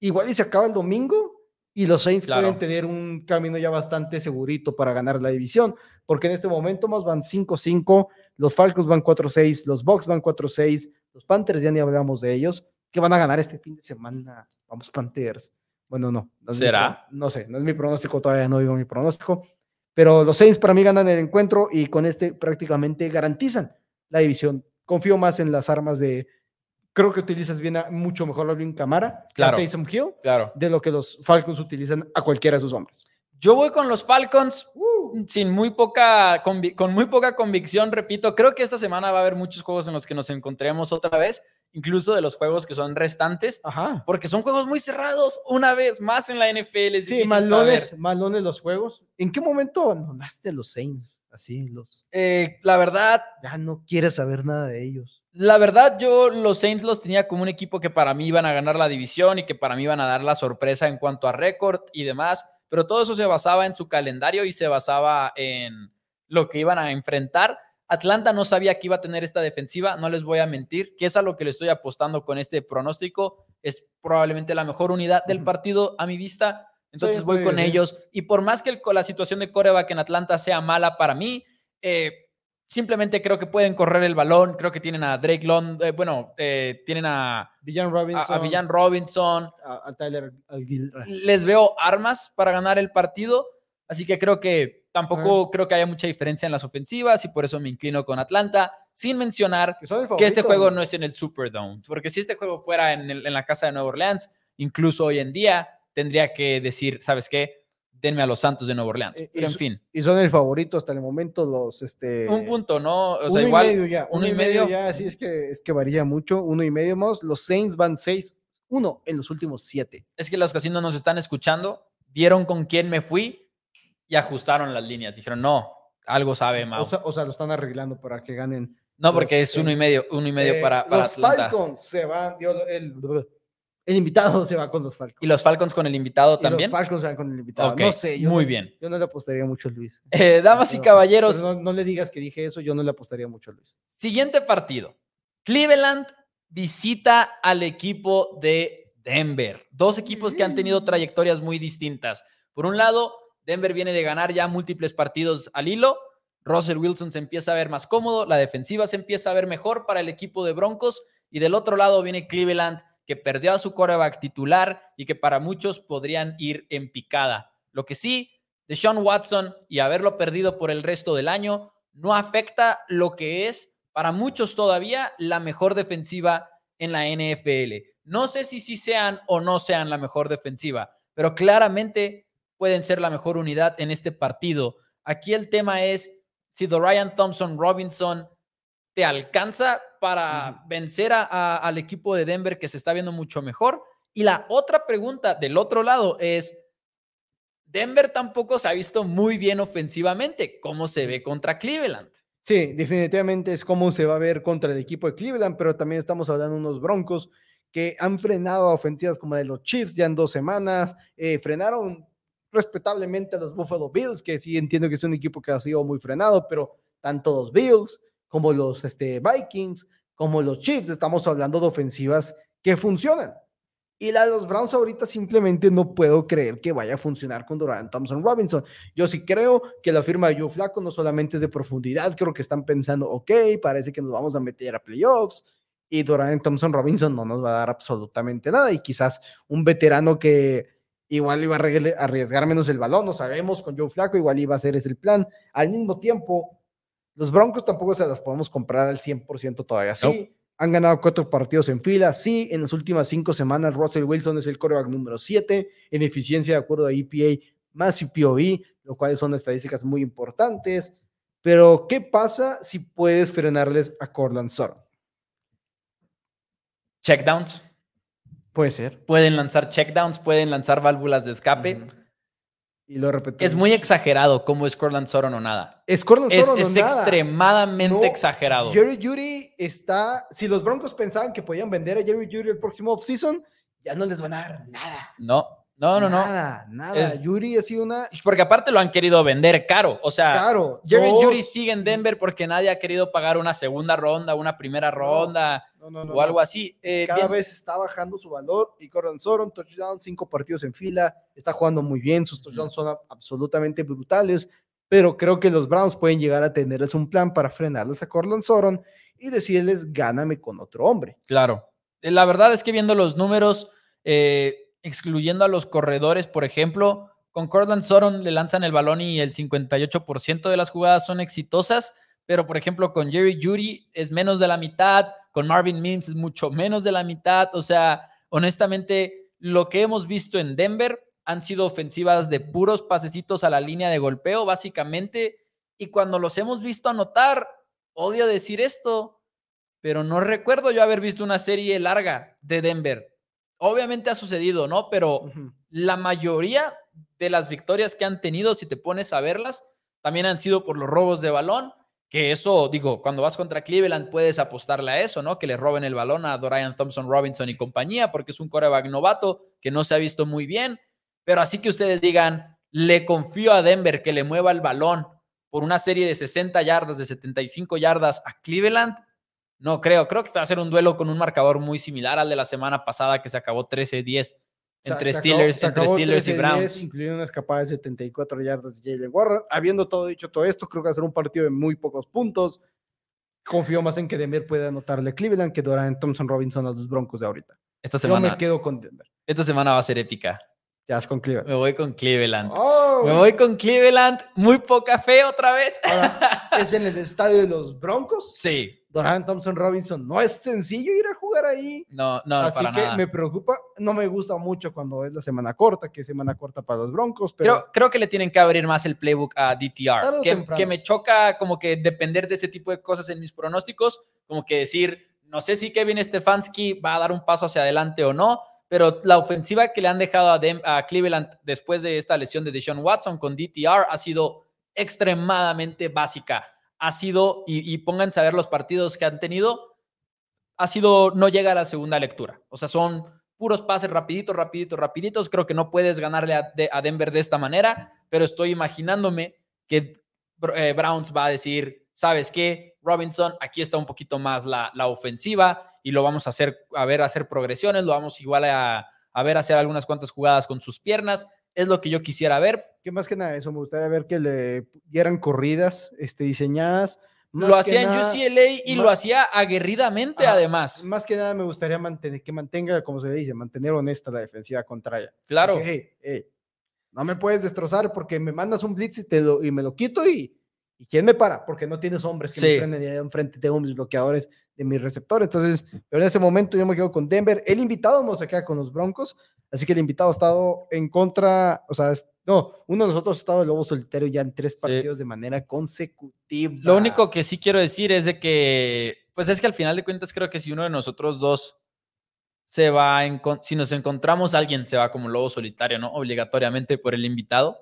Speaker 2: igual y se acaba el domingo. y los Saints
Speaker 1: Claro.
Speaker 2: pueden tener un camino ya bastante segurito para ganar la división, porque en este momento más van 5-5, los Falcons van 4-6, los Bucks van 4-6, los Panthers ya ni hablamos de ellos, que van a ganar este fin de semana. Vamos Panthers. Bueno, no. no mi
Speaker 1: ¿Será?
Speaker 2: no sé, no es mi pronóstico, todavía no digo mi pronóstico, pero los Saints para mí ganan el encuentro y con este prácticamente garantizan la división. Confío más en las armas de... Creo que utilizas bien a, mucho mejor a Alvin Camara,
Speaker 1: Claro.
Speaker 2: a Taysom Hill,
Speaker 1: Claro.
Speaker 2: de lo que los Falcons utilizan a cualquiera de sus hombres.
Speaker 1: Yo voy con los Falcons sin muy poca con muy poca convicción, repito, creo que esta semana va a haber muchos juegos en los que nos encontremos otra vez, incluso de los juegos que son restantes,
Speaker 2: Ajá.
Speaker 1: porque son juegos muy cerrados, una vez más en la NFL. Es
Speaker 2: Sí, malones, malones los juegos. ¿En qué momento abandonaste a los Saints? Así, los...
Speaker 1: Eh, la verdad,
Speaker 2: Ya no quieres saber nada de ellos.
Speaker 1: La verdad, yo los Saints los tenía como un equipo que para mí iban a ganar la división y que para mí iban a dar la sorpresa en cuanto a récord y demás, pero todo eso se basaba en su calendario y se basaba en lo que iban a enfrentar. Atlanta no sabía que iba a tener esta defensiva, no les voy a mentir, que es a lo que le estoy apostando con este pronóstico. Es probablemente la mejor unidad del partido a mi vista. Entonces
Speaker 2: Sí,
Speaker 1: voy
Speaker 2: sí,
Speaker 1: con
Speaker 2: sí.
Speaker 1: ellos. Y por más que el- la situación de coreback en Atlanta sea mala para mí, eh, simplemente creo que pueden correr el balón. Creo que tienen a Drake London, bueno, eh, tienen a,
Speaker 2: Villan Robinson.
Speaker 1: a Villan Robinson.
Speaker 2: a- a Tyler
Speaker 1: Les veo armas para ganar el partido. Así que creo que tampoco creo que haya mucha diferencia en las ofensivas y por eso me inclino con Atlanta, sin mencionar
Speaker 2: que
Speaker 1: este juego no es en el Superdome, porque si este juego fuera en, el- en la casa de Nueva Orleans, incluso hoy en día tendría que decir, ¿sabes qué? Denme a los Santos de Nueva Orleans.
Speaker 2: Eh,
Speaker 1: Pero en fin,
Speaker 2: Y son el favorito hasta el momento los... Este,
Speaker 1: un punto, ¿no? O
Speaker 2: uno
Speaker 1: sea,
Speaker 2: y
Speaker 1: igual.
Speaker 2: medio ya.
Speaker 1: uno
Speaker 2: Uno
Speaker 1: y
Speaker 2: y medio
Speaker 1: medio.
Speaker 2: ya, sí, es que, es que varía mucho. Uno y medio más. Los Saints van 6-1 en los últimos siete.
Speaker 1: Es que los casinos nos están escuchando, vieron con quién me fui y ajustaron las líneas. Dijeron, no, algo sabe Mau.
Speaker 2: O sea, o sea, lo están arreglando para que ganen.
Speaker 1: no, porque
Speaker 2: los
Speaker 1: es uno y medio, uno y medio
Speaker 2: Eh,
Speaker 1: para, para
Speaker 2: los
Speaker 1: Atlanta.
Speaker 2: Falcons se van. digo, el, el invitado se va con los Falcons.
Speaker 1: Y los Falcons con el invitado
Speaker 2: Y
Speaker 1: también.
Speaker 2: Los Falcons se van con el invitado. No sé. Yo
Speaker 1: muy
Speaker 2: no-
Speaker 1: bien.
Speaker 2: Yo no le apostaría mucho a Luis.
Speaker 1: Eh, damas y caballeros,
Speaker 2: no, no le digas que dije eso. Yo no le apostaría mucho a Luis.
Speaker 1: Siguiente partido. Cleveland visita al equipo de Denver. Dos equipos que han tenido trayectorias muy distintas. Por un lado, Denver viene de ganar ya múltiples partidos al hilo. Russell Wilson se empieza a ver más cómodo, la defensiva se empieza a ver mejor para el equipo de Broncos y del otro lado viene Cleveland que perdió a su coreback titular y que para muchos podrían ir en picada. Lo que sí, Deshaun Watson y haberlo perdido por el resto del año no afecta lo que es para muchos todavía la mejor defensiva en la NFL. No sé si sí sean o no sean la mejor defensiva, pero claramente pueden ser la mejor unidad en este partido. Aquí el tema es si Dorian Thompson Robinson te alcanza para vencer a- a- al equipo de Denver que se está viendo mucho mejor. Y la otra pregunta del otro lado es, Denver tampoco se ha visto muy bien ofensivamente. ¿Cómo se ve contra Cleveland?
Speaker 2: Sí, definitivamente es como se va a ver contra el equipo de Cleveland, pero también estamos hablando de unos Broncos que han frenado a ofensivas como de los Chiefs ya en dos semanas, eh, frenaron respetablemente a los Buffalo Bills, que sí entiendo que es un equipo que ha sido muy frenado, pero tanto los Bills como los este, Vikings, como los Chiefs, estamos hablando de ofensivas que funcionan. Y la de los Browns ahorita simplemente no puedo creer que vaya a funcionar con Dorian Thompson Robinson. Yo sí creo que la firma de Joe Flaco no solamente es de profundidad, creo que están pensando, ok, parece que nos vamos a meter a playoffs y Dorian Thompson Robinson no nos va a dar absolutamente nada y quizás un veterano que igual iba a arriesgar menos el balón, no sabemos, con Joe Flaco igual iba a ser ese el plan. Al mismo tiempo, los Broncos tampoco se las podemos comprar al 100% todavía. Sí, han ganado cuatro partidos en fila. Sí, en las últimas cinco semanas Russell Wilson es el quarterback número 7 en eficiencia de acuerdo a EPA más POV, lo cual son estadísticas muy importantes. Pero, ¿qué pasa si puedes frenarles a Cortland Sutton?
Speaker 1: Checkdowns.
Speaker 2: Puede ser.
Speaker 1: Pueden lanzar checkdowns, pueden lanzar válvulas de escape.
Speaker 2: Y lo repetimos.
Speaker 1: Es muy exagerado cómo es Cortland Sutton o nada.
Speaker 2: Es Cortland
Speaker 1: Es, extremadamente
Speaker 2: No,
Speaker 1: exagerado.
Speaker 2: Jerry Judy está. Si los Broncos pensaban que podían vender a Jerry Judy el próximo offseason, ya no les van a dar nada.
Speaker 1: No. No, no, no.
Speaker 2: Nada, nada. Yuri ha sido una.
Speaker 1: Porque aparte lo han querido vender caro. O sea,
Speaker 2: Claro.
Speaker 1: Jerry Judy sigue en Denver porque nadie ha querido pagar una segunda ronda, una primera ronda
Speaker 2: No, no, no,
Speaker 1: o algo así. Eh,
Speaker 2: Cada
Speaker 1: bien,
Speaker 2: vez está bajando su valor y Gordon Soron, touchdown, cinco partidos en fila, está jugando muy bien, sus touchdowns son absolutamente brutales, pero creo que los Browns pueden llegar a tenerles un plan para frenarles a Cortland Soron y decirles, gáname con otro hombre.
Speaker 1: Claro. Eh, La verdad es que viendo los números, eh, excluyendo a los corredores, por ejemplo, con Cortland Sutton le lanzan el balón y el 58% de las jugadas son exitosas, pero por ejemplo con Jerry Judy es menos de la mitad, con Marvin Mims es mucho menos de la mitad, o sea, honestamente, lo que hemos visto en Denver han sido ofensivas de puros pasecitos a la línea de golpeo, básicamente, y cuando los hemos visto anotar, odio decir esto, pero no recuerdo yo haber visto una serie larga de Denver. Obviamente ha sucedido, ¿no? Pero la mayoría de las victorias que han tenido, si te pones a verlas, también han sido por los robos de balón, que eso, digo, cuando vas contra Cleveland puedes apostarle a eso, ¿no? Que le roben el balón a Dorian Thompson Robinson y compañía, porque es un coreback novato que no se ha visto muy bien, pero así que ustedes digan, le confío a Denver que le mueva el balón por una serie de 60 yardas, de 75 yardas a Cleveland, no creo, creo que va a ser un duelo con un marcador muy similar al de la semana pasada que se acabó 13-10
Speaker 2: Se-
Speaker 1: entre
Speaker 2: se
Speaker 1: Steelers,
Speaker 2: acabó-
Speaker 1: entre Steelers y
Speaker 2: 13-10,
Speaker 1: Browns.
Speaker 2: Incluyendo una escapada de 74 yardas de Jalen Warren. Habiendo todo dicho todo esto, creo que va a ser un partido de muy pocos puntos. Confío más en que Denver pueda anotarle a Cleveland que Dorian Thompson Robinson a los Broncos de ahorita.
Speaker 1: Esta
Speaker 2: Yo
Speaker 1: semana,
Speaker 2: me quedo con Denver.
Speaker 1: esta semana va a ser épica.
Speaker 2: Ya es con Cleveland.
Speaker 1: Me voy con Cleveland.
Speaker 2: Oh,
Speaker 1: Me voy con Cleveland. Muy poca fe otra vez.
Speaker 2: ahora, es en el estadio de los Broncos.
Speaker 1: Sí,
Speaker 2: Dorian Thompson Robinson. No es sencillo ir a jugar ahí.
Speaker 1: no, no,
Speaker 2: Así
Speaker 1: para
Speaker 2: que
Speaker 1: nada.
Speaker 2: me preocupa. No me gusta mucho cuando es la semana corta, que es semana corta para los Broncos, pero
Speaker 1: Creo, creo que le tienen que abrir más el playbook a DTR. Que, que me choca como que depender de ese tipo de cosas en mis pronósticos, como que decir, no sé si Kevin Stefanski va a dar un paso hacia adelante o no, pero la ofensiva que le han dejado a, Cleveland después de esta lesión de Deshaun Watson con DTR ha sido extremadamente básica. Ha sido, y, y pónganse a ver los partidos que han tenido, ha sido no llega a la segunda lectura. O sea, son puros pases rapiditos, rapiditos, rapiditos. Creo que no puedes ganarle a Denver de esta manera, pero estoy imaginándome que eh, Browns va a decir, ¿sabes qué? Robinson, aquí está un poquito más la, la ofensiva y lo vamos a hacer, a ver, hacer progresiones, lo vamos igual a, a ver hacer algunas cuantas jugadas con sus piernas. Es lo que yo quisiera ver.
Speaker 2: que más que nada eso, me gustaría ver que le dieran corridas este, diseñadas. Más
Speaker 1: lo hacía en UCLA y lo hacía aguerridamente
Speaker 2: Ajá,
Speaker 1: además.
Speaker 2: Más que nada me gustaría mantener, que mantenga, como se dice, mantener honesta la defensiva contraria.
Speaker 1: Claro.
Speaker 2: Porque, hey, hey, no me puedes destrozar porque me mandas un blitz y, te lo, y me lo quito y, y ¿quién me para? Porque no tienes hombres que
Speaker 1: Sí.
Speaker 2: me frenen y enfrente tengo mis bloqueadores de mi receptor. Entonces, pero en ese momento yo me quedo con Denver. El invitado no se queda con los Broncos, así que el invitado ha estado en contra, o sea, no, uno de nosotros ha estado de lobo solitario ya en tres partidos de manera consecutiva.
Speaker 1: Lo único que sí quiero decir es de que, pues es que al final de cuentas creo que si uno de nosotros dos se va, en, si nos encontramos a alguien, se va como lobo solitario, ¿no? Obligatoriamente por el invitado.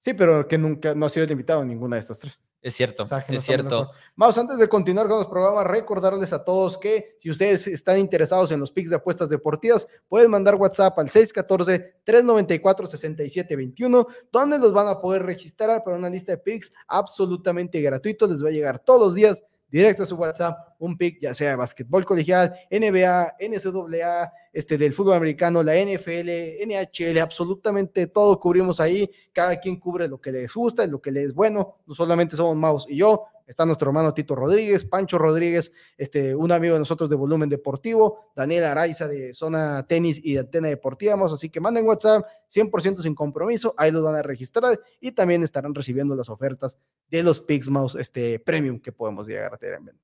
Speaker 2: Sí, pero que nunca no ha sido el invitado en ninguna de estas tres.
Speaker 1: Es cierto,
Speaker 2: O sea,
Speaker 1: es cierto.
Speaker 2: Vamos, antes de continuar con los programas, recordarles a todos que si ustedes están interesados en los picks de apuestas deportivas, pueden mandar WhatsApp al 614-394-6721, donde los van a poder registrar para una lista de picks absolutamente gratuito. Les va a llegar todos los días directo a su WhatsApp un pick, ya sea de básquetbol colegial, NBA, NCAA, este, del fútbol americano, la NFL, NHL, absolutamente todo cubrimos ahí. Cada quien cubre lo que les gusta, lo que les es bueno. No solamente somos Maus y yo, está nuestro hermano Tito Rodríguez, Pancho Rodríguez, este, un amigo de nosotros de Volumen Deportivo, Daniel Araiza de Zona Tenis y de Antena Deportiva. Así que manden WhatsApp 100% sin compromiso, ahí los van a registrar y también estarán recibiendo las ofertas de los Pix Mouse este, Premium que podemos llegar a tener en venta.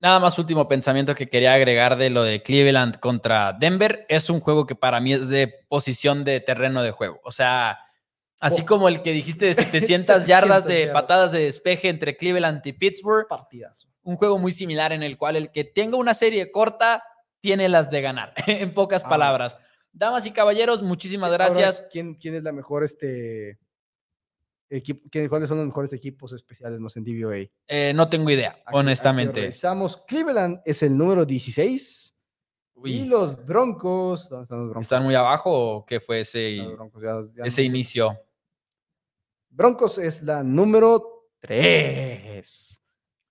Speaker 1: Nada más último pensamiento que quería agregar de lo de Cleveland contra Denver. Es un juego que para mí es de posición de terreno de juego. O sea, así
Speaker 2: Oh.
Speaker 1: como el que dijiste de 700 yardas
Speaker 2: 700
Speaker 1: de
Speaker 2: yardas.
Speaker 1: patadas de despeje entre Cleveland y Pittsburgh,
Speaker 2: Partidazo.
Speaker 1: un juego muy similar en el cual el que tenga una serie corta tiene las de ganar, en pocas
Speaker 2: Ah.
Speaker 1: palabras. Damas y caballeros, muchísimas
Speaker 2: Ahora,
Speaker 1: gracias.
Speaker 2: ¿quién, ¿Quién es la mejor este equipo? ¿Cuáles son los mejores equipos especiales más en DVOA?
Speaker 1: Eh, no tengo idea,
Speaker 2: Aquí-
Speaker 1: honestamente.
Speaker 2: revisamos. Cleveland es el número 16. Y los Broncos, ¿dónde están los Broncos?
Speaker 1: ¿Están muy abajo o qué fue ese,
Speaker 2: Broncos, ya, ya
Speaker 1: ese
Speaker 2: no-
Speaker 1: inicio?
Speaker 2: Broncos es la número 3.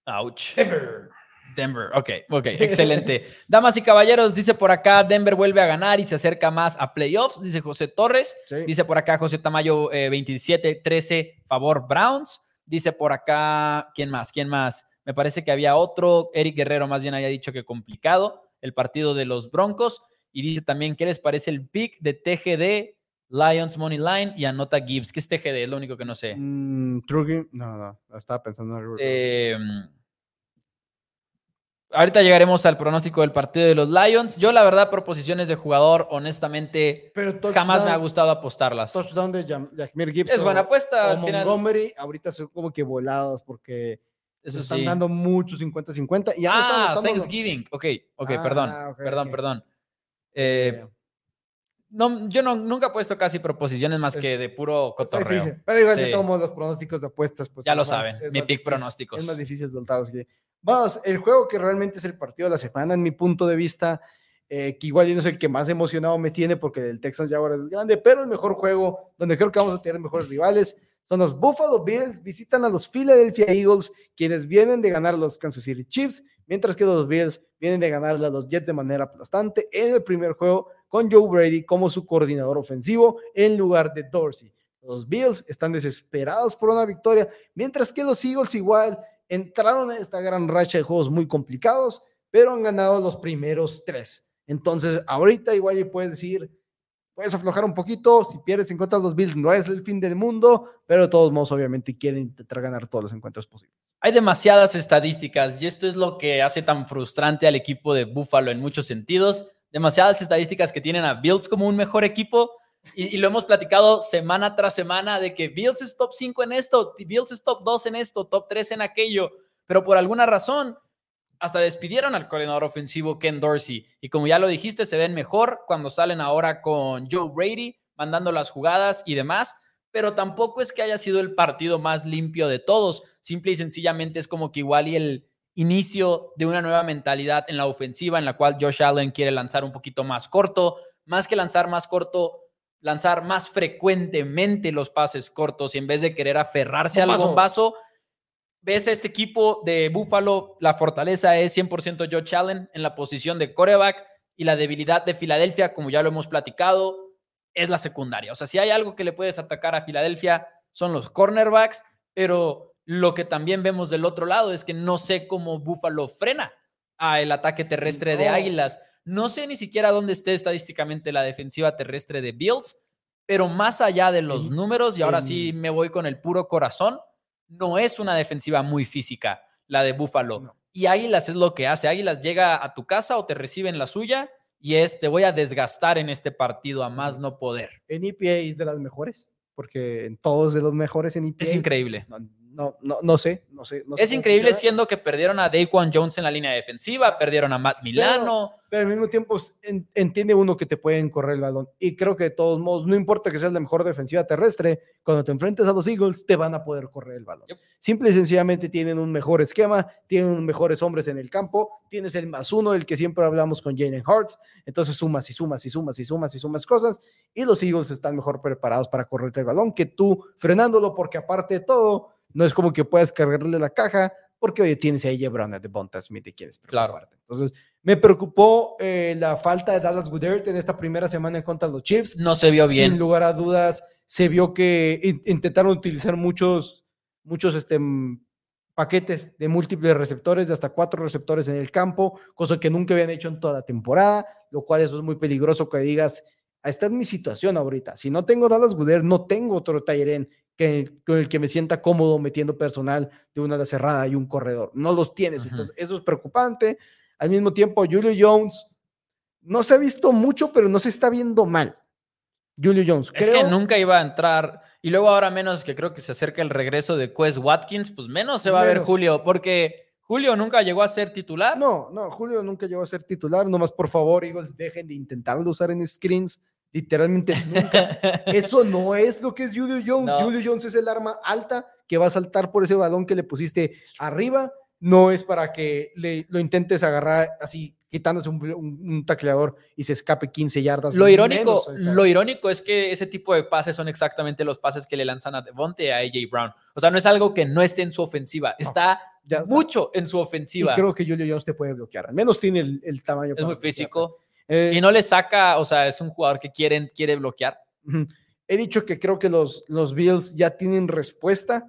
Speaker 1: Ouch. Denver. Denver, ok, ok, excelente. Damas y caballeros, dice por acá, Denver vuelve a ganar y se acerca más a playoffs, dice José Torres. Dice por acá José Tamayo eh, 27-13, favor Browns. Dice por acá, ¿quién más? ¿Quién más? Me parece que había otro, Eric Guerrero más bien había dicho que complicado el partido de los Broncos. Y dice también, ¿qué les parece el pick de TGD, Lions Money Line y anota Gibbs? ¿Qué es TGD? Es lo único que no sé.
Speaker 2: Mm, True No, no, estaba pensando en algo.
Speaker 1: Eh, ahorita llegaremos al pronóstico del partido de los Lions. Yo, la verdad, por posiciones de jugador, honestamente,
Speaker 2: Pero
Speaker 1: jamás me ha gustado apostarlas.
Speaker 2: Touchdown de Jahmyr Gibson.
Speaker 1: Es buena apuesta.
Speaker 2: o
Speaker 1: Al final,
Speaker 2: Montgomery, ahorita son como que volados porque
Speaker 1: eso
Speaker 2: están
Speaker 1: sí.
Speaker 2: dando mucho 50-50. Y ya no están
Speaker 1: Ah, Thanksgiving. Ok, ok,
Speaker 2: Ah,
Speaker 1: perdón. perdón, perdón. Eh,
Speaker 2: Eh,
Speaker 1: no, yo no, nunca he puesto casi proposiciones más
Speaker 2: Es-
Speaker 1: que de puro cotorreo.
Speaker 2: difícil. Pero igual
Speaker 1: Sí.
Speaker 2: de todos modos, los pronósticos de apuestas, pues.
Speaker 1: Ya lo
Speaker 2: más-
Speaker 1: saben, mi pick
Speaker 2: difícil-
Speaker 1: pronósticos.
Speaker 2: Es más difícil soltarlos. que- Vamos, el juego que realmente es el partido de la semana, en mi punto de vista, eh, que igual no es el que más emocionado me tiene porque el Texans ya ahora es grande, pero el mejor juego, donde creo que vamos a tener mejores rivales, son los Buffalo Bills, visitan a los Philadelphia Eagles, quienes vienen de ganar los Kansas City Chiefs, mientras que los Bills vienen de ganarle a los Jets de manera aplastante en el primer juego con Joe Brady como su coordinador ofensivo en lugar de Dorsey. Los Bills están desesperados por una victoria, mientras que los Eagles igual entraron en esta gran racha de juegos muy complicados, pero han ganado los primeros tres. Entonces, ahorita igual puedes decir, puedes aflojar un poquito, si pierdes en contra de los Bills no es el fin del mundo, pero de todos modos obviamente quieren intentar ganar todos los encuentros posibles.
Speaker 1: Hay demasiadas estadísticas y esto es lo que hace tan frustrante al equipo de Buffalo en muchos sentidos. Demasiadas estadísticas que tienen a Bills como un mejor equipo y, lo hemos platicado semana tras semana de que Bills es top 5 en esto, Bills es top 2 en esto, top 3 en aquello, pero por alguna razón hasta despidieron al coordinador ofensivo Ken Dorsey y como ya lo dijiste, se ven mejor cuando salen ahora con Joe Brady mandando las jugadas y demás, pero tampoco es que haya sido el partido más limpio de todos, simple y sencillamente es como que igual y el inicio de una nueva mentalidad en la ofensiva en la cual Josh Allen quiere lanzar un poquito más corto, más que lanzar más corto, lanzar más frecuentemente los pases cortos y en vez de querer aferrarse al
Speaker 2: Bombazo.
Speaker 1: ves a este equipo de Buffalo, la fortaleza es 100% Josh Allen en la posición de coreback y la debilidad de Filadelfia, como ya lo hemos platicado, es la secundaria. O sea, si hay algo que le puedes atacar a Filadelfia son los cornerbacks, pero lo que también vemos del otro lado es que no sé cómo Buffalo frena a el ataque terrestre de. Águilas. No sé ni siquiera dónde esté estadísticamente la defensiva terrestre de Bills, pero más allá de los
Speaker 2: En-
Speaker 1: números, y ahora
Speaker 2: en-
Speaker 1: sí me voy con el puro corazón, no es una defensiva muy física la de Buffalo.
Speaker 2: No.
Speaker 1: Y Águilas es lo que hace. Águilas llega a tu casa o te recibe en la suya y es te voy a desgastar en este partido a más no poder.
Speaker 2: En EPA es de las mejores, porque en todos de los mejores en EPA.
Speaker 1: Es increíble.
Speaker 2: No, no, no, sé, no sé. no
Speaker 1: Es increíble
Speaker 2: funciona.
Speaker 1: siendo que perdieron a Daquan Jones en la línea defensiva, perdieron a Matt Milano.
Speaker 2: Pero al mismo tiempo entiende uno que te pueden correr el balón. Y creo que de todos modos, no importa que seas la mejor defensiva terrestre, cuando te enfrentes a los Eagles, te van a poder correr el balón.
Speaker 1: Yep.
Speaker 2: Simple y sencillamente tienen un mejor esquema, tienen mejores hombres en el campo, tienes el más uno, el que siempre hablamos con Jalen Hurts. Entonces sumas y sumas y sumas y sumas y sumas cosas. Y los Eagles están mejor preparados para correrte el balón que tú frenándolo, porque aparte de todo, no es como que puedas cargarle la caja, porque oye, tienes ahí a Brown, a Devonta Smith y quieres
Speaker 1: Claro.
Speaker 2: preocuparte. Entonces, me preocupó eh, la falta de Dallas Goedert en esta primera semana en contra de los Chiefs.
Speaker 1: No se vio bien.
Speaker 2: Sin lugar a dudas, se vio que in- intentaron utilizar muchos, muchos este, paquetes de múltiples receptores, de hasta cuatro receptores en el campo, cosa que nunca habían hecho en toda la temporada, lo cual eso es muy peligroso que digas, esta es mi situación ahorita. Si no tengo Dallas Goedert, no tengo otro Tyren que, con el que me sienta cómodo metiendo personal de una ala cerrada y un corredor. No los tienes, entonces eso es preocupante. Al mismo tiempo, Julio Jones no se ha visto mucho, pero no se está viendo mal. Julio Jones.
Speaker 1: Es
Speaker 2: creo-
Speaker 1: que nunca iba a entrar. Y luego ahora menos que creo que se acerca el regreso de Quest Watkins, pues menos se va a ver. Julio, porque Julio nunca llegó a ser titular.
Speaker 2: No, no, Julio nunca llegó a ser titular. Nomás, por favor, Eagles, dejen de intentarlo usar en screens. Literalmente nunca. Eso no es lo que es Julio Jones.
Speaker 1: No.
Speaker 2: Julio Jones es el arma alta que va a saltar por ese balón que le pusiste arriba. No es para que le, lo intentes agarrar así quitándose un, un, tacleador y se escape 15 yardas.
Speaker 1: Lo irónico, lo irónico es que ese tipo de pases son exactamente los pases que le lanzan a Devonte y a AJ Brown. O sea, no es algo que no esté en su ofensiva, está, mucho en su ofensiva.
Speaker 2: Y creo que Julio Jones te puede bloquear, al menos tiene el, tamaño.
Speaker 1: Es muy físico. Eh, y no le saca, o sea, es un jugador que quieren, quiere bloquear.
Speaker 2: He dicho que creo que los, los Bills ya tienen respuesta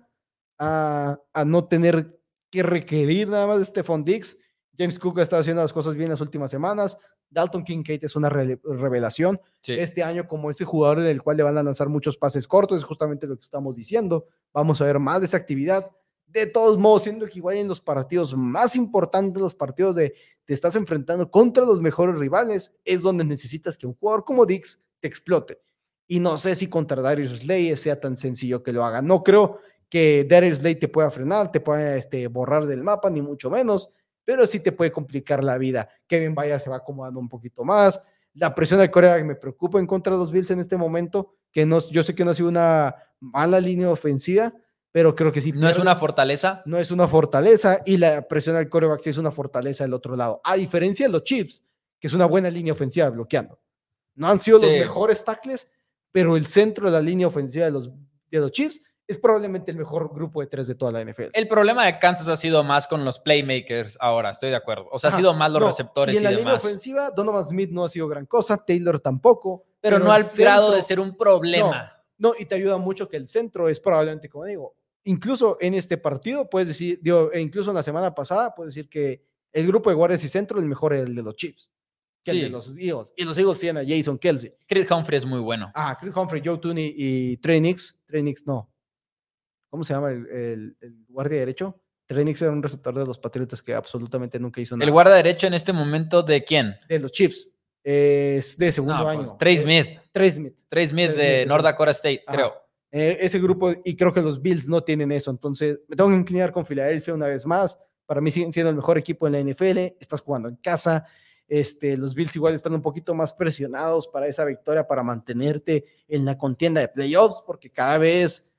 Speaker 2: a, a no tener que requerir nada más de Stephon Diggs James Cook ha estado haciendo las cosas bien las últimas semanas. Dalton Kincaid es una revelación. Este año, como ese jugador del cual le van a lanzar muchos pases cortos, es justamente lo que estamos diciendo. Vamos a ver más de esa actividad. De todos modos, siendo que igual en los partidos más importantes, los partidos de te estás enfrentando contra los mejores rivales, es donde necesitas que un jugador como Dix te explote. Y no sé si contra Darius Slay sea tan sencillo que lo haga. No creo que Darius Slay te pueda frenar, te pueda este, borrar del mapa, ni mucho menos pero sí te puede complicar la vida. Kevin Bayard se va acomodando un poquito más. La presión de Corea me preocupa en contra de los Bills en este momento, que no, yo sé que no ha sido una mala línea ofensiva, pero creo que sí.
Speaker 1: ¿No es una fortaleza?
Speaker 2: No es una fortaleza y la presión al coreback sí es una fortaleza del otro lado. A diferencia de los Chiefs, que es una buena línea ofensiva bloqueando. No han sido los mejores tackles, pero el centro de la línea ofensiva de los, de los Chiefs es probablemente el mejor grupo de tres de toda la NFL.
Speaker 1: El problema de Kansas ha sido más con los playmakers ahora, estoy de acuerdo. O sea, ha sido más los receptores y, en la línea
Speaker 2: ofensiva, Donovan Smith no ha sido gran cosa, Taylor tampoco.
Speaker 1: Pero, no al grado de ser un problema.
Speaker 2: No, y te ayuda mucho que el centro es probablemente, como digo, incluso en este partido, puedes decir, digo, e incluso en la semana pasada, puedes decir que el grupo de guardias y centro, el mejor es el de los Chiefs. Que el de los Eagles. Y los Eagles tienen a Jason Kelsey.
Speaker 1: Chris Humphrey es muy bueno.
Speaker 2: Ah, Chris Humphrey, Joe Tooney y Trey Nix. Trey Nix no. ¿cómo se llama? El, guardia derecho. Trenix era un receptor de los Patriotas que absolutamente nunca hizo nada.
Speaker 1: ¿El guardia derecho en este momento de quién?
Speaker 2: De los Chiefs. Es de segundo pues, año.
Speaker 1: Trey Smith.
Speaker 2: Trey Smith.
Speaker 1: Trey Smith de North Dakota State, creo.
Speaker 2: Eh, ese grupo, y creo que los Bills no tienen eso. Entonces, me tengo que inclinar con Filadelfia una vez más. Para mí siguen siendo el mejor equipo en la NFL. Estás jugando en casa. Este, los Bills igual están un poquito más presionados para esa victoria, para mantenerte en la contienda de playoffs, porque cada vez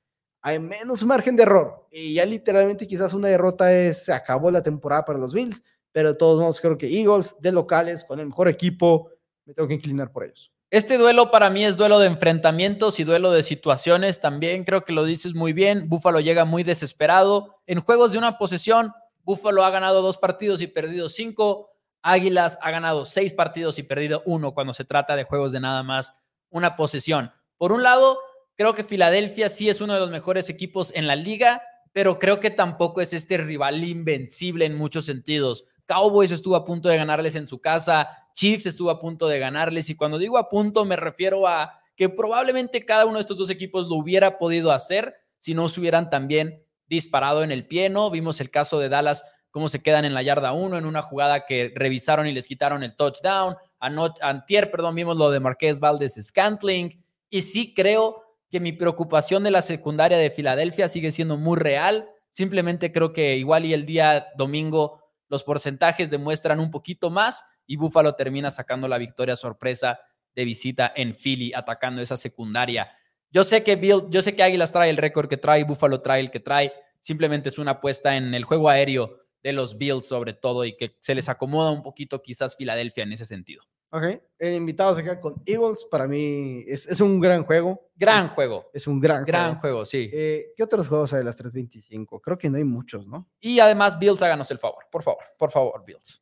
Speaker 2: hay menos margen de error. Y ya literalmente quizás una derrota es, se acabó la temporada para los Bills, pero de todos modos creo que Eagles de locales, con el mejor equipo, me tengo que inclinar por ellos.
Speaker 1: Este duelo para mí es duelo de enfrentamientos y duelo de situaciones. También creo que lo dices muy bien. Búfalo llega muy desesperado. En juegos de una posesión, Búfalo ha ganado dos partidos y perdido cinco. Águilas ha ganado seis partidos y perdido uno cuando se trata de juegos de nada más una posesión. Por un lado, Creo que Filadelfia sí es uno de los mejores equipos en la liga, pero creo que tampoco es este rival invencible en muchos sentidos. Cowboys estuvo a punto de ganarles en su casa, Chiefs estuvo a punto de ganarles y cuando digo a punto me refiero a que probablemente cada uno de estos dos equipos lo hubiera podido hacer si no se hubieran también disparado en el pie, ¿no? Vimos el caso de Dallas, cómo se quedan en la yarda 1 en una jugada que revisaron y les quitaron el touchdown. Antier, perdón, vimos lo de Marqués Valdez Scantling. Y sí creo que mi preocupación de la secundaria de Filadelfia sigue siendo muy real. Simplemente creo que igual y el día domingo los porcentajes demuestran un poquito más y Buffalo termina sacando la victoria sorpresa de visita en Philly, atacando esa secundaria. Yo sé que Bill, yo sé que Águilas trae el récord que trae, Buffalo trae el que trae. Simplemente es una apuesta en el juego aéreo de los Bills sobre todo y que se les acomoda un poquito quizás Filadelfia en ese sentido.
Speaker 2: Ok, el invitado se queda con Eagles. Para mí es, es un gran juego.
Speaker 1: Gran juego.
Speaker 2: Es un gran,
Speaker 1: gran juego. sí.
Speaker 2: Eh, ¿Qué otros juegos hay de las 325? Creo que no hay muchos, ¿no?
Speaker 1: Y además, Bills, háganos el favor. Por favor, por favor, Bills.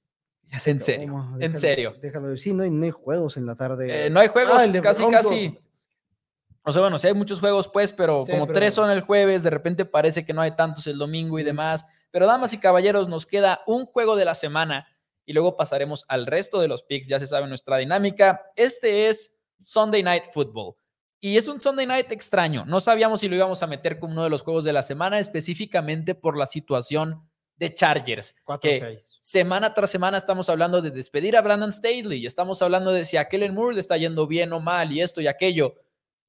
Speaker 1: En serio, en serio.
Speaker 2: Déjalo decir, no hay, no hay juegos en la tarde.
Speaker 1: Eh, no hay juegos, ah, casi, casi. O sea, bueno, sí hay muchos juegos, pues, pero como tres son el jueves, de repente parece que no hay tantos el domingo y demás. Pero, damas y caballeros, nos queda un juego de la semana y luego pasaremos al resto de los picks. Ya se sabe nuestra dinámica. Este es Sunday Night Football. Y es un Sunday Night extraño. No sabíamos si lo íbamos a meter como uno de los juegos de la semana, específicamente por la situación de Chargers. que semana tras semana estamos hablando de despedir a Brandon Staley estamos hablando de si a Kellen Moore le está yendo bien o mal y esto y aquello.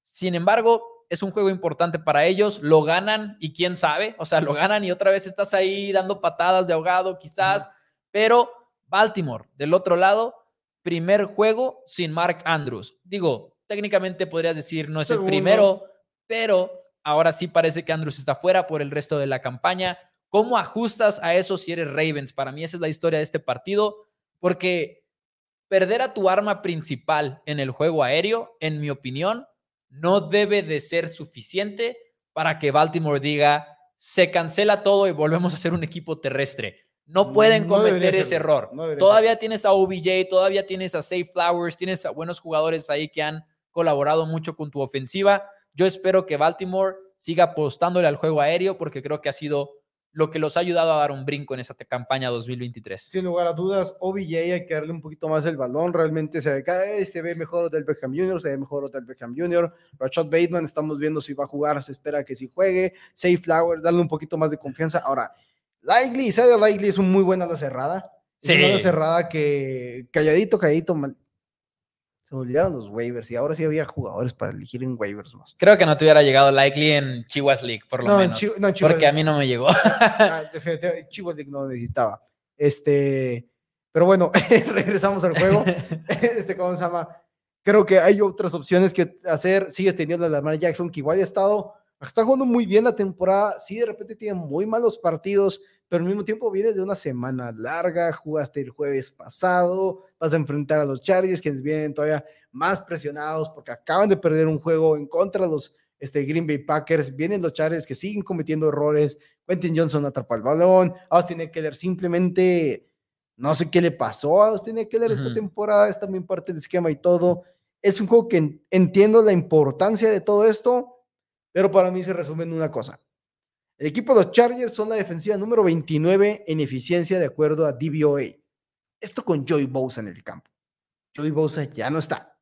Speaker 1: Sin embargo, es un juego importante para ellos, lo ganan y quién sabe, o sea, lo ganan y otra vez estás ahí dando patadas de ahogado quizás, pero Baltimore, del otro lado, primer juego sin Mark Andrews. Digo, técnicamente podrías decir no es el primero, pero ahora sí parece que Andrews está fuera por el resto de la campaña. ¿Cómo ajustas a eso si eres Ravens? Para mí esa es la historia de este partido. porque perder a tu arma principal en el juego aéreo, en mi opinión, no debe de ser suficiente para que Baltimore diga, se cancela todo y volvemos a ser un equipo terrestre. No pueden cometer ese error. todavía tienes a OBJ, todavía tienes a Safe Flowers, tienes a buenos jugadores ahí que han colaborado mucho con tu ofensiva. Yo espero que Baltimore siga apostándole al juego aéreo porque creo que ha sido lo que los ha ayudado a dar un brinco en esa campaña 2023.
Speaker 2: Sin lugar a dudas, OBJ hay que darle un poquito más el balón, realmente se ve, se ve mejor del Beckham Jr., se ve mejor del Beckham Jr., Rashad Bateman, estamos viendo si va a jugar, se espera que si juegue, Safe Flowers, darle un poquito más de confianza. Ahora, Likely, Isaiah Likely es un muy buena la cerrada. Sí. Es una cerrada que calladito, calladito, se olvidaron los waivers y ahora sí había jugadores para elegir en waivers más.
Speaker 1: Creo que no te hubiera llegado Likely en Chihuahua League, por lo menos. no, porque a mí no me llegó.
Speaker 2: ah, Chihuahua League no necesitaba. Este, pero bueno, regresamos al juego. Este, ¿cómo se llama? Creo que hay otras opciones que hacer. Sigues teniendo a Lamar Jackson, que igual ha estado, está jugando muy bien la temporada. Sí, de repente tiene muy malos partidos, pero al mismo tiempo viene de una semana larga, jugaste el jueves pasado, vas a enfrentar a los Chargers, quienes vienen todavía más presionados porque acaban de perder un juego en contra de los este, Green Bay Packers, vienen los Chargers que siguen cometiendo errores, Quentin Johnson atrapa el balón, Austin Eckler simplemente, no sé qué le pasó a Austin Eckler esta temporada, es también parte del esquema y todo, es un juego que entiendo la importancia de todo esto, pero para mí se resume en una cosa, el equipo de los Chargers son la defensiva número 29 en eficiencia de acuerdo a DVOA. Esto con Joey Bosa en el campo. Joey Bosa ya no está.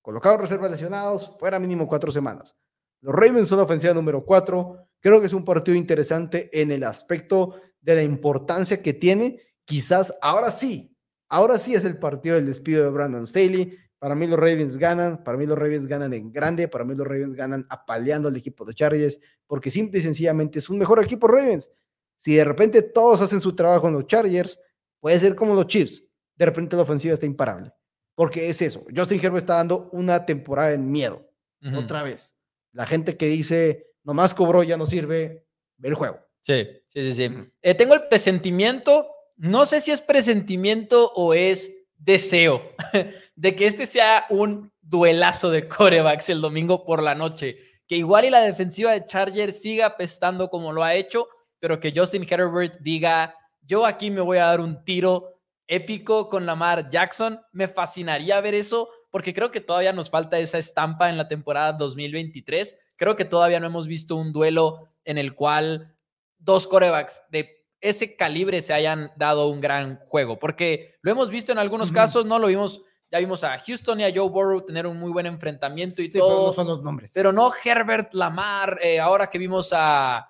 Speaker 2: Colocado reservas lesionados, fuera mínimo cuatro semanas. Los Ravens son la ofensiva número 4. Creo que es un partido interesante en el aspecto de la importancia que tiene. Quizás ahora sí, ahora sí es el partido del despido de Brandon Staley. Para mí los Ravens ganan, para mí los Ravens ganan en grande, para mí los Ravens ganan apaleando al equipo de Chargers, porque simple y sencillamente es un mejor equipo Ravens. Si de repente todos hacen su trabajo en los Chargers, puede ser como los Chiefs. De repente la ofensiva está imparable. Porque es eso. Justin Herbert está dando una temporada en miedo. Otra vez. La gente que dice, nomás cobró, ya no sirve, ve el juego.
Speaker 1: Sí, sí, sí. sí. Eh, tengo el presentimiento, no sé si es presentimiento o es deseo de que este sea un duelazo de corebacks el domingo por la noche. Que igual y la defensiva de Chargers siga apestando como lo ha hecho, pero que Justin Herbert diga, yo aquí me voy a dar un tiro épico con Lamar Jackson. Me fascinaría ver eso porque creo que todavía nos falta esa estampa en la temporada 2023. Creo que todavía no hemos visto un duelo en el cual dos corebacks de ese calibre se hayan dado un gran juego, porque lo hemos visto en algunos casos, no lo vimos, ya vimos a Houston y a Joe Burrow tener un muy buen enfrentamiento y todo.
Speaker 2: Pero no son los nombres.
Speaker 1: Pero no Herbert Lamar, eh, ahora que vimos a,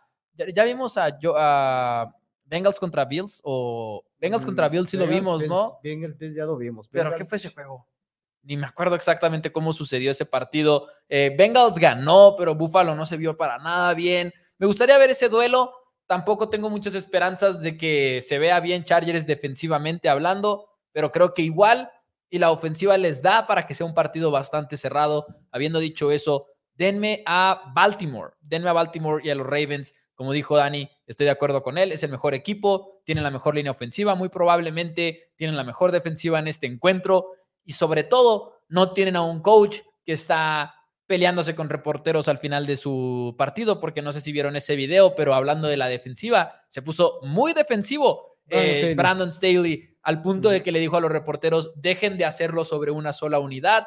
Speaker 1: ya, vimos a, a, Bengals contra Bills o Bengals mm, contra Bills sí lo vimos, ¿no?
Speaker 2: Bengals ya lo vimos.
Speaker 1: Pero ¿qué fue ese juego? Ni me acuerdo exactamente cómo sucedió ese partido. Eh, Bengals ganó, pero Buffalo no se vio para nada bien. Me gustaría ver ese duelo Tampoco tengo muchas esperanzas de que se vea bien Chargers defensivamente hablando, pero creo que igual y la ofensiva les da para que sea un partido bastante cerrado. Habiendo dicho eso, denme a Baltimore, denme a Baltimore y a los Ravens. Como dijo Dani, estoy de acuerdo con él, es el mejor equipo, tienen la mejor línea ofensiva, muy probablemente tienen la mejor defensiva en este encuentro y sobre todo no tienen a un coach que está peleándose con reporteros al final de su partido, porque no sé si vieron ese video, pero hablando de la defensiva, se puso muy defensivo Brandon, eh, Staley. al punto de que le dijo a los reporteros, dejen de hacerlo sobre una sola unidad,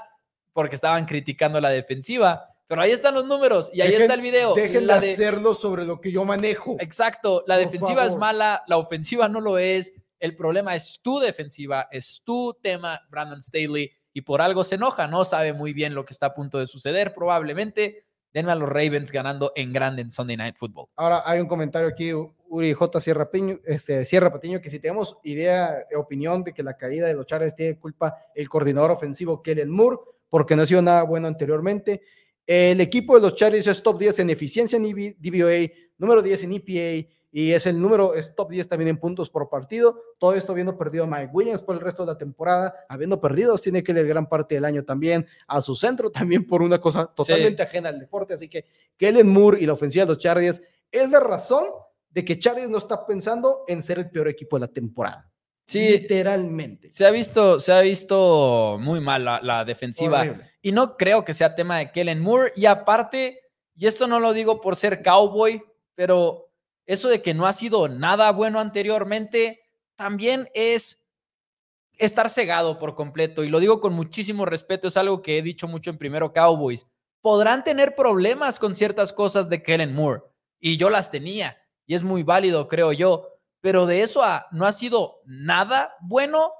Speaker 1: porque estaban criticando la defensiva. Pero ahí están los números y ahí está el video.
Speaker 2: Dejen de hacerlo sobre lo que yo manejo.
Speaker 1: Exacto, la defensiva es mala, la ofensiva no lo es. El problema es tu defensiva, es tu tema, Brandon Staley y por algo se enoja, no sabe muy bien lo que está a punto de suceder, probablemente. Denme a los Ravens ganando en grande en Sunday Night Football.
Speaker 2: Ahora hay un comentario aquí, Uri J. Sierra, Peño, este, Sierra Patiño, que si tenemos idea, opinión de que la caída de los Chargers tiene culpa el coordinador ofensivo Kellen Moore, porque no ha sido nada bueno anteriormente. El equipo de los Chargers es top 10 en eficiencia en DVOA, número 10 en EPA, y es el número, es top 10 también en puntos por partido. Todo esto habiendo perdido a Mike Williams por el resto de la temporada, habiendo perdido, tiene que leer gran parte del año también a su centro, también por una cosa totalmente ajena al deporte. Así que Kellen Moore y la ofensiva de los Chargers es la razón de que Chargers no está pensando en ser el peor equipo de la temporada.
Speaker 1: Sí,
Speaker 2: literalmente.
Speaker 1: se ha visto, se ha visto muy mal la, la defensiva.
Speaker 2: Horrible.
Speaker 1: Y no creo que sea tema de Kellen Moore. Y aparte, y esto no lo digo por ser cowboy, pero eso de que no ha sido nada bueno anteriormente, también es estar cegado por completo. Y lo digo con muchísimo respeto, es algo que he dicho mucho en primero Cowboys. Podrán tener problemas con ciertas cosas de Kellen Moore. Y yo las tenía. Y es muy válido, creo yo. Pero de eso a no ha sido nada bueno,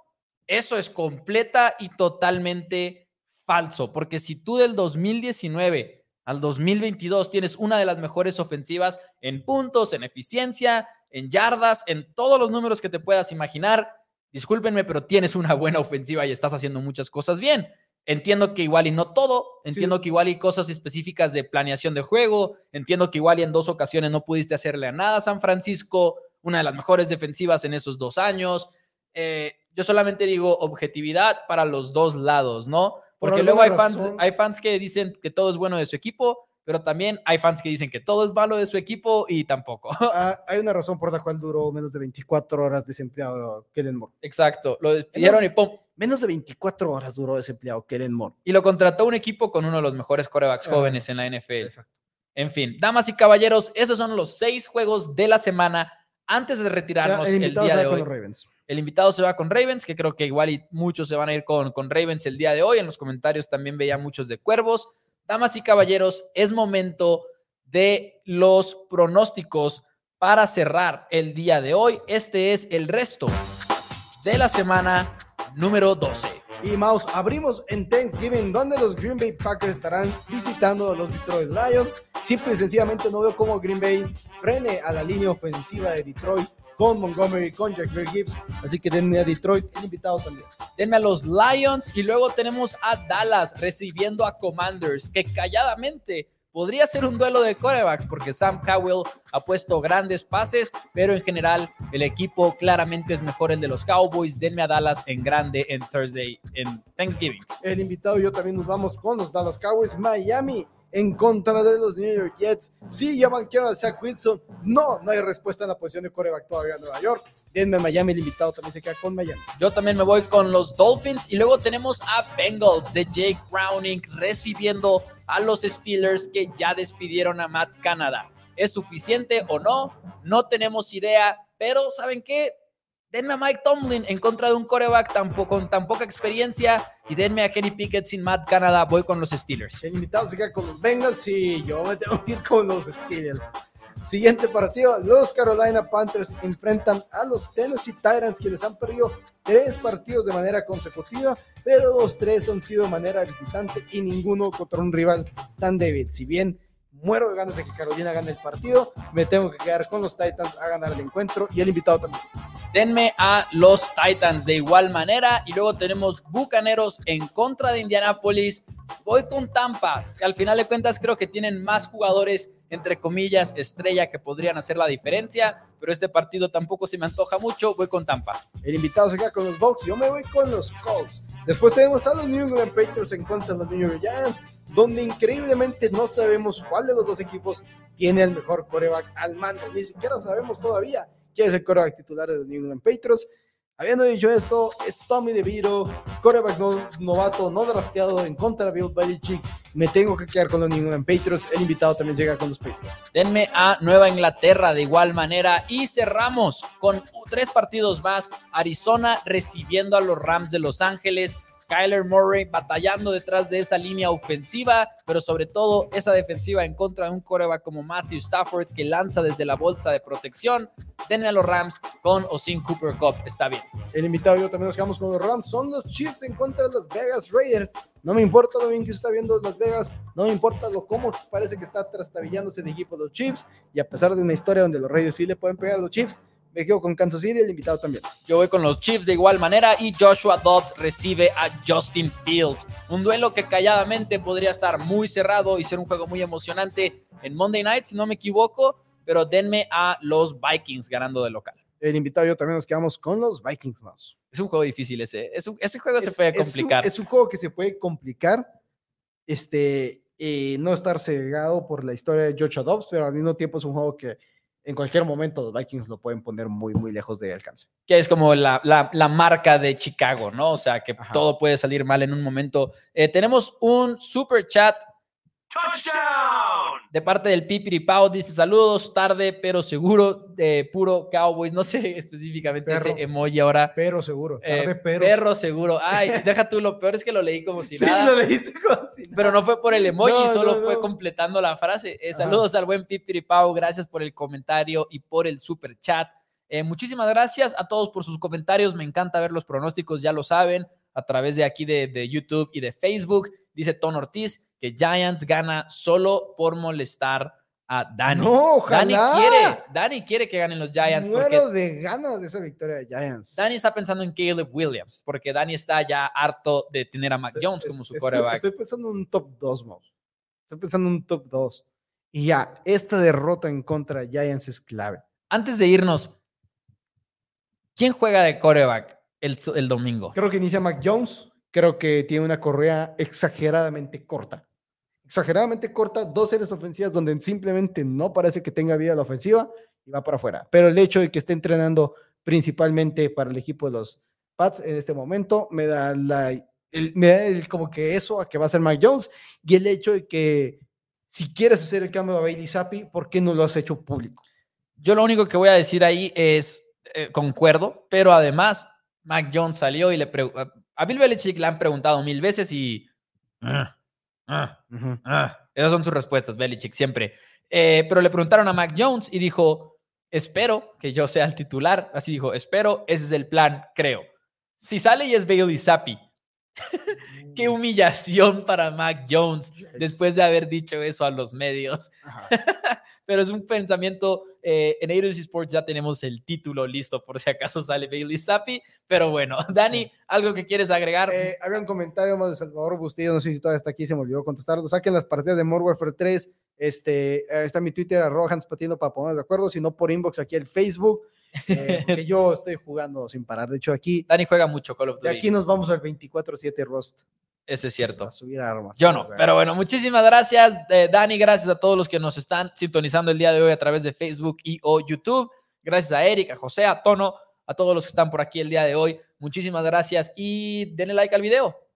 Speaker 1: eso es completa y totalmente falso. Porque si tú del 2019 al 2022 tienes una de las mejores ofensivas en puntos, en eficiencia, en yardas, en todos los números que te puedas imaginar, discúlpenme, pero tienes una buena ofensiva y estás haciendo muchas cosas bien. Entiendo que igual y no todo, entiendo
Speaker 2: Sí.
Speaker 1: que igual y cosas específicas de planeación de juego, entiendo que igual y en dos ocasiones no pudiste hacerle a nada a San Francisco, una de las mejores defensivas en esos dos años. Eh, yo solamente digo objetividad para los dos lados, ¿no?
Speaker 2: Por
Speaker 1: Porque luego hay fans,
Speaker 2: razón-
Speaker 1: hay fans que dicen que todo es bueno de su equipo, pero también hay fans que dicen que todo es malo de su equipo y tampoco.
Speaker 2: Ah, hay una razón por la cual duró menos de 24 horas desempleado Kellen Moore.
Speaker 1: Exacto, lo despidieron y pum.
Speaker 2: Menos de 24 horas duró desempleado Kellen Moore.
Speaker 1: Y lo contrató un equipo con uno de los mejores corebacks
Speaker 2: Ah,
Speaker 1: jóvenes en la NFL.
Speaker 2: Exacto.
Speaker 1: En fin, damas y caballeros, esos son los seis juegos de la semana. Antes de
Speaker 2: Ya,
Speaker 1: retirarnos
Speaker 2: el
Speaker 1: el,
Speaker 2: invitado
Speaker 1: día de
Speaker 2: con
Speaker 1: hoy,
Speaker 2: los Ravens.
Speaker 1: El invitado se va con Ravens, que creo que igual muchos se van a ir con, con Ravens el día de hoy. En los comentarios también veía muchos de Cuervos. Damas y caballeros, es momento de los pronósticos para cerrar el día de hoy. Este es el resto de la semana número 12.
Speaker 2: Y Mouse, abrimos en Thanksgiving, donde los Green Bay Packers estarán visitando a los Detroit Lions. Simple y sencillamente no veo cómo Green Bay frene a la línea ofensiva de Detroit con Montgomery, con Jackson Gibbs. Así que denme a Detroit, el invitado también.
Speaker 1: Denme a los Lions y luego tenemos a Dallas recibiendo a Commanders, que calladamente podría ser un duelo de corebacks porque Sam Cowell ha puesto grandes pases, pero en general el equipo claramente es mejor el de los Cowboys. Denme a Dallas en grande en Thursday, en Thanksgiving.
Speaker 2: El invitado y yo también nos vamos con los Dallas Cowboys. Miami en contra de los New York Jets. Sí, ya banquearon a Zach Wilson. No, no hay respuesta en la posición de coreback todavía en Nueva York. Denme Miami, el invitado también se queda con Miami.
Speaker 1: Yo también me voy con los Dolphins y luego tenemos a Bengals de Jake Browning recibiendo a los Steelers que ya despidieron a Matt Canada. ¿Es suficiente o no? No tenemos idea, pero ¿saben qué? Denme a Mike Tomlin en contra de un coreback tan po- con tan poca experiencia y denme a Kenny Pickett sin Matt Canada. Voy con los Steelers.
Speaker 2: El invitado se queda con los Bengals y yo me tengo que ir con los Steelers. Siguiente partido, los Carolina Panthers enfrentan a los Tennessee Titans, quienes han perdido tres partidos de manera consecutiva, pero los tres han sido de manera visitante y ninguno contra un rival tan débil. Si bien muero de ganas de que Carolina gane el partido, me tengo que quedar con los Titans a ganar el encuentro y el invitado también.
Speaker 1: Denme a los Titans de igual manera. Y luego tenemos Bucaneros en contra de Indianapolis. Voy con Tampa, que al final de cuentas creo que tienen más jugadores, entre comillas, estrella que podrían hacer la diferencia. Pero este partido tampoco se me antoja mucho. Voy con Tampa.
Speaker 2: El invitado se queda con los Bucks, yo me voy con los Colts. Después tenemos a los New England Patriots en contra de los New York Giants, donde increíblemente no sabemos cuál de los dos equipos tiene el mejor coreback al mando. Ni siquiera sabemos todavía quién es el coreback titular de los New England Patriots. Habiendo dicho esto, es Tommy DeVito, coreback no- novato, no drafteado en contra de Bill Belichick. Me tengo que quedar con los New England Patriots. El invitado también llega con los Patriots.
Speaker 1: Denme a Nueva Inglaterra de igual manera. Y cerramos con tres partidos más. Arizona recibiendo a los Rams de Los Ángeles. Kyler Murray batallando detrás de esa línea ofensiva, pero sobre todo esa defensiva en contra de un coreback como Matthew Stafford que lanza desde la bolsa de protección. Denme a los Rams con o sin Cooper Cup. Está bien.
Speaker 2: El invitado y yo también nos quedamos con los Rams. Son los Chiefs en contra de las Vegas Raiders. No me importa lo bien que está viendo Las Vegas. No me importa lo cómo parece que está trastabillándose el equipo de los Chiefs. Y a pesar de una historia donde los Raiders sí le pueden pegar a los Chiefs, me quedo con Kansas City. El invitado también.
Speaker 1: Yo voy con los Chiefs de igual manera y Joshua Dobbs recibe a Justin Fields. Un duelo que calladamente podría estar muy cerrado y ser un juego muy emocionante en Monday Night, si no me equivoco, pero denme a los Vikings ganando de local.
Speaker 2: El invitado y yo también nos quedamos con los Vikings más.
Speaker 1: Es un juego difícil ese. Es un- ese juego se puede complicar.
Speaker 2: Es un, es un juego que se puede complicar. Este, eh, no estar cegado por la historia de Joshua Dobbs, pero al mismo tiempo es un juego que en cualquier momento los Vikings lo pueden poner muy, muy lejos de alcance.
Speaker 1: Que es como la, la, la marca de Chicago, ¿no? O sea, que
Speaker 2: Ajá.
Speaker 1: todo puede salir mal en un momento. Eh, tenemos un super chat
Speaker 3: Touchdown!
Speaker 1: De parte del Pipiripao. Dice saludos, tarde, pero seguro, de puro Cowboys. No sé específicamente
Speaker 2: Perro.
Speaker 1: ese emoji ahora.
Speaker 2: Pero seguro,
Speaker 1: Eh,
Speaker 2: tarde, pero.
Speaker 1: perro seguro. Ay, deja tú, lo peor es que lo leí como si
Speaker 2: Sí,
Speaker 1: nada.
Speaker 2: lo leíste como si nada.
Speaker 1: Pero no fue por el emoji,
Speaker 2: No,
Speaker 1: solo
Speaker 2: no,
Speaker 1: fue completando la frase. Eh, saludos al buen Pipiripao, gracias por el comentario y por el super chat. Eh, muchísimas gracias a todos por sus comentarios. Me encanta ver los pronósticos, ya lo saben, a través de aquí de, de YouTube y de Facebook. Dice Ton Ortiz que Giants gana solo por molestar a Dani.
Speaker 2: No,
Speaker 1: Dani
Speaker 2: ojalá.
Speaker 1: quiere, Dani quiere que ganen los Giants porque
Speaker 2: Muero de ganas de esa victoria de Giants.
Speaker 1: Dani está pensando en Caleb Williams, porque Dani está ya harto de tener a Mac Jones como su
Speaker 2: Es-
Speaker 1: coreback.
Speaker 2: Estoy, estoy pensando en un top 2, Mo. Estoy pensando en un top 2. Y ya, esta derrota en contra de Giants es clave.
Speaker 1: Antes de irnos, ¿quién juega de coreback el, el domingo?
Speaker 2: Creo que inicia Mac Jones. Creo que tiene una correa exageradamente corta. Exageradamente corta, dos series ofensivas donde simplemente no parece que tenga vida la ofensiva y va para afuera. Pero el hecho de que esté entrenando principalmente para el equipo de los Pats en este momento me da la el- me da el- como que eso a que va a ser Mac Jones y el hecho de que si quieres hacer el cambio a Bailey Zappi, ¿por qué no lo has hecho público?
Speaker 1: Yo lo único que voy a decir ahí es, eh, concuerdo, pero además, Mac Jones salió y le preguntó, a Bill Belichick le han preguntado mil veces y... "Ah, ah. Ah, esas son sus respuestas, Belichick, siempre. Eh, pero le preguntaron a Mac Jones y dijo, espero que yo sea el titular. Así dijo, espero, ese es el plan, creo. Si sale y es Bailey Zappi, qué humillación para Mac Jones después de haber dicho eso a los medios. Pero es un pensamiento, eh, en Airos Sports ya tenemos el título listo por si acaso sale Bailey Zappi. Pero bueno, Dani,
Speaker 2: Sí.
Speaker 1: ¿algo que quieres agregar?
Speaker 2: Eh, había un comentario más de Salvador Bustillo, no sé si todavía está aquí, se me olvidó contestarlo. Saquen las partidas de Modern Warfare 3. Este, está mi Twitter, arroba Hans Patino, para ponernos de acuerdo, si no por inbox aquí el Facebook, eh, porque yo estoy jugando sin parar. De hecho, aquí,
Speaker 1: Dani juega mucho Call of
Speaker 2: de
Speaker 1: Duty.
Speaker 2: aquí nos vamos al 24-7 Rust.
Speaker 1: Eso es cierto.
Speaker 2: A subir armas.
Speaker 1: Yo no, pero bueno, muchísimas gracias, eh, Dani. Gracias a todos los que nos están sintonizando el día de hoy a través de Facebook y o YouTube. Gracias a Eric, a José, a Tono, a todos los que están por aquí el día de hoy. Muchísimas gracias y denle like al video.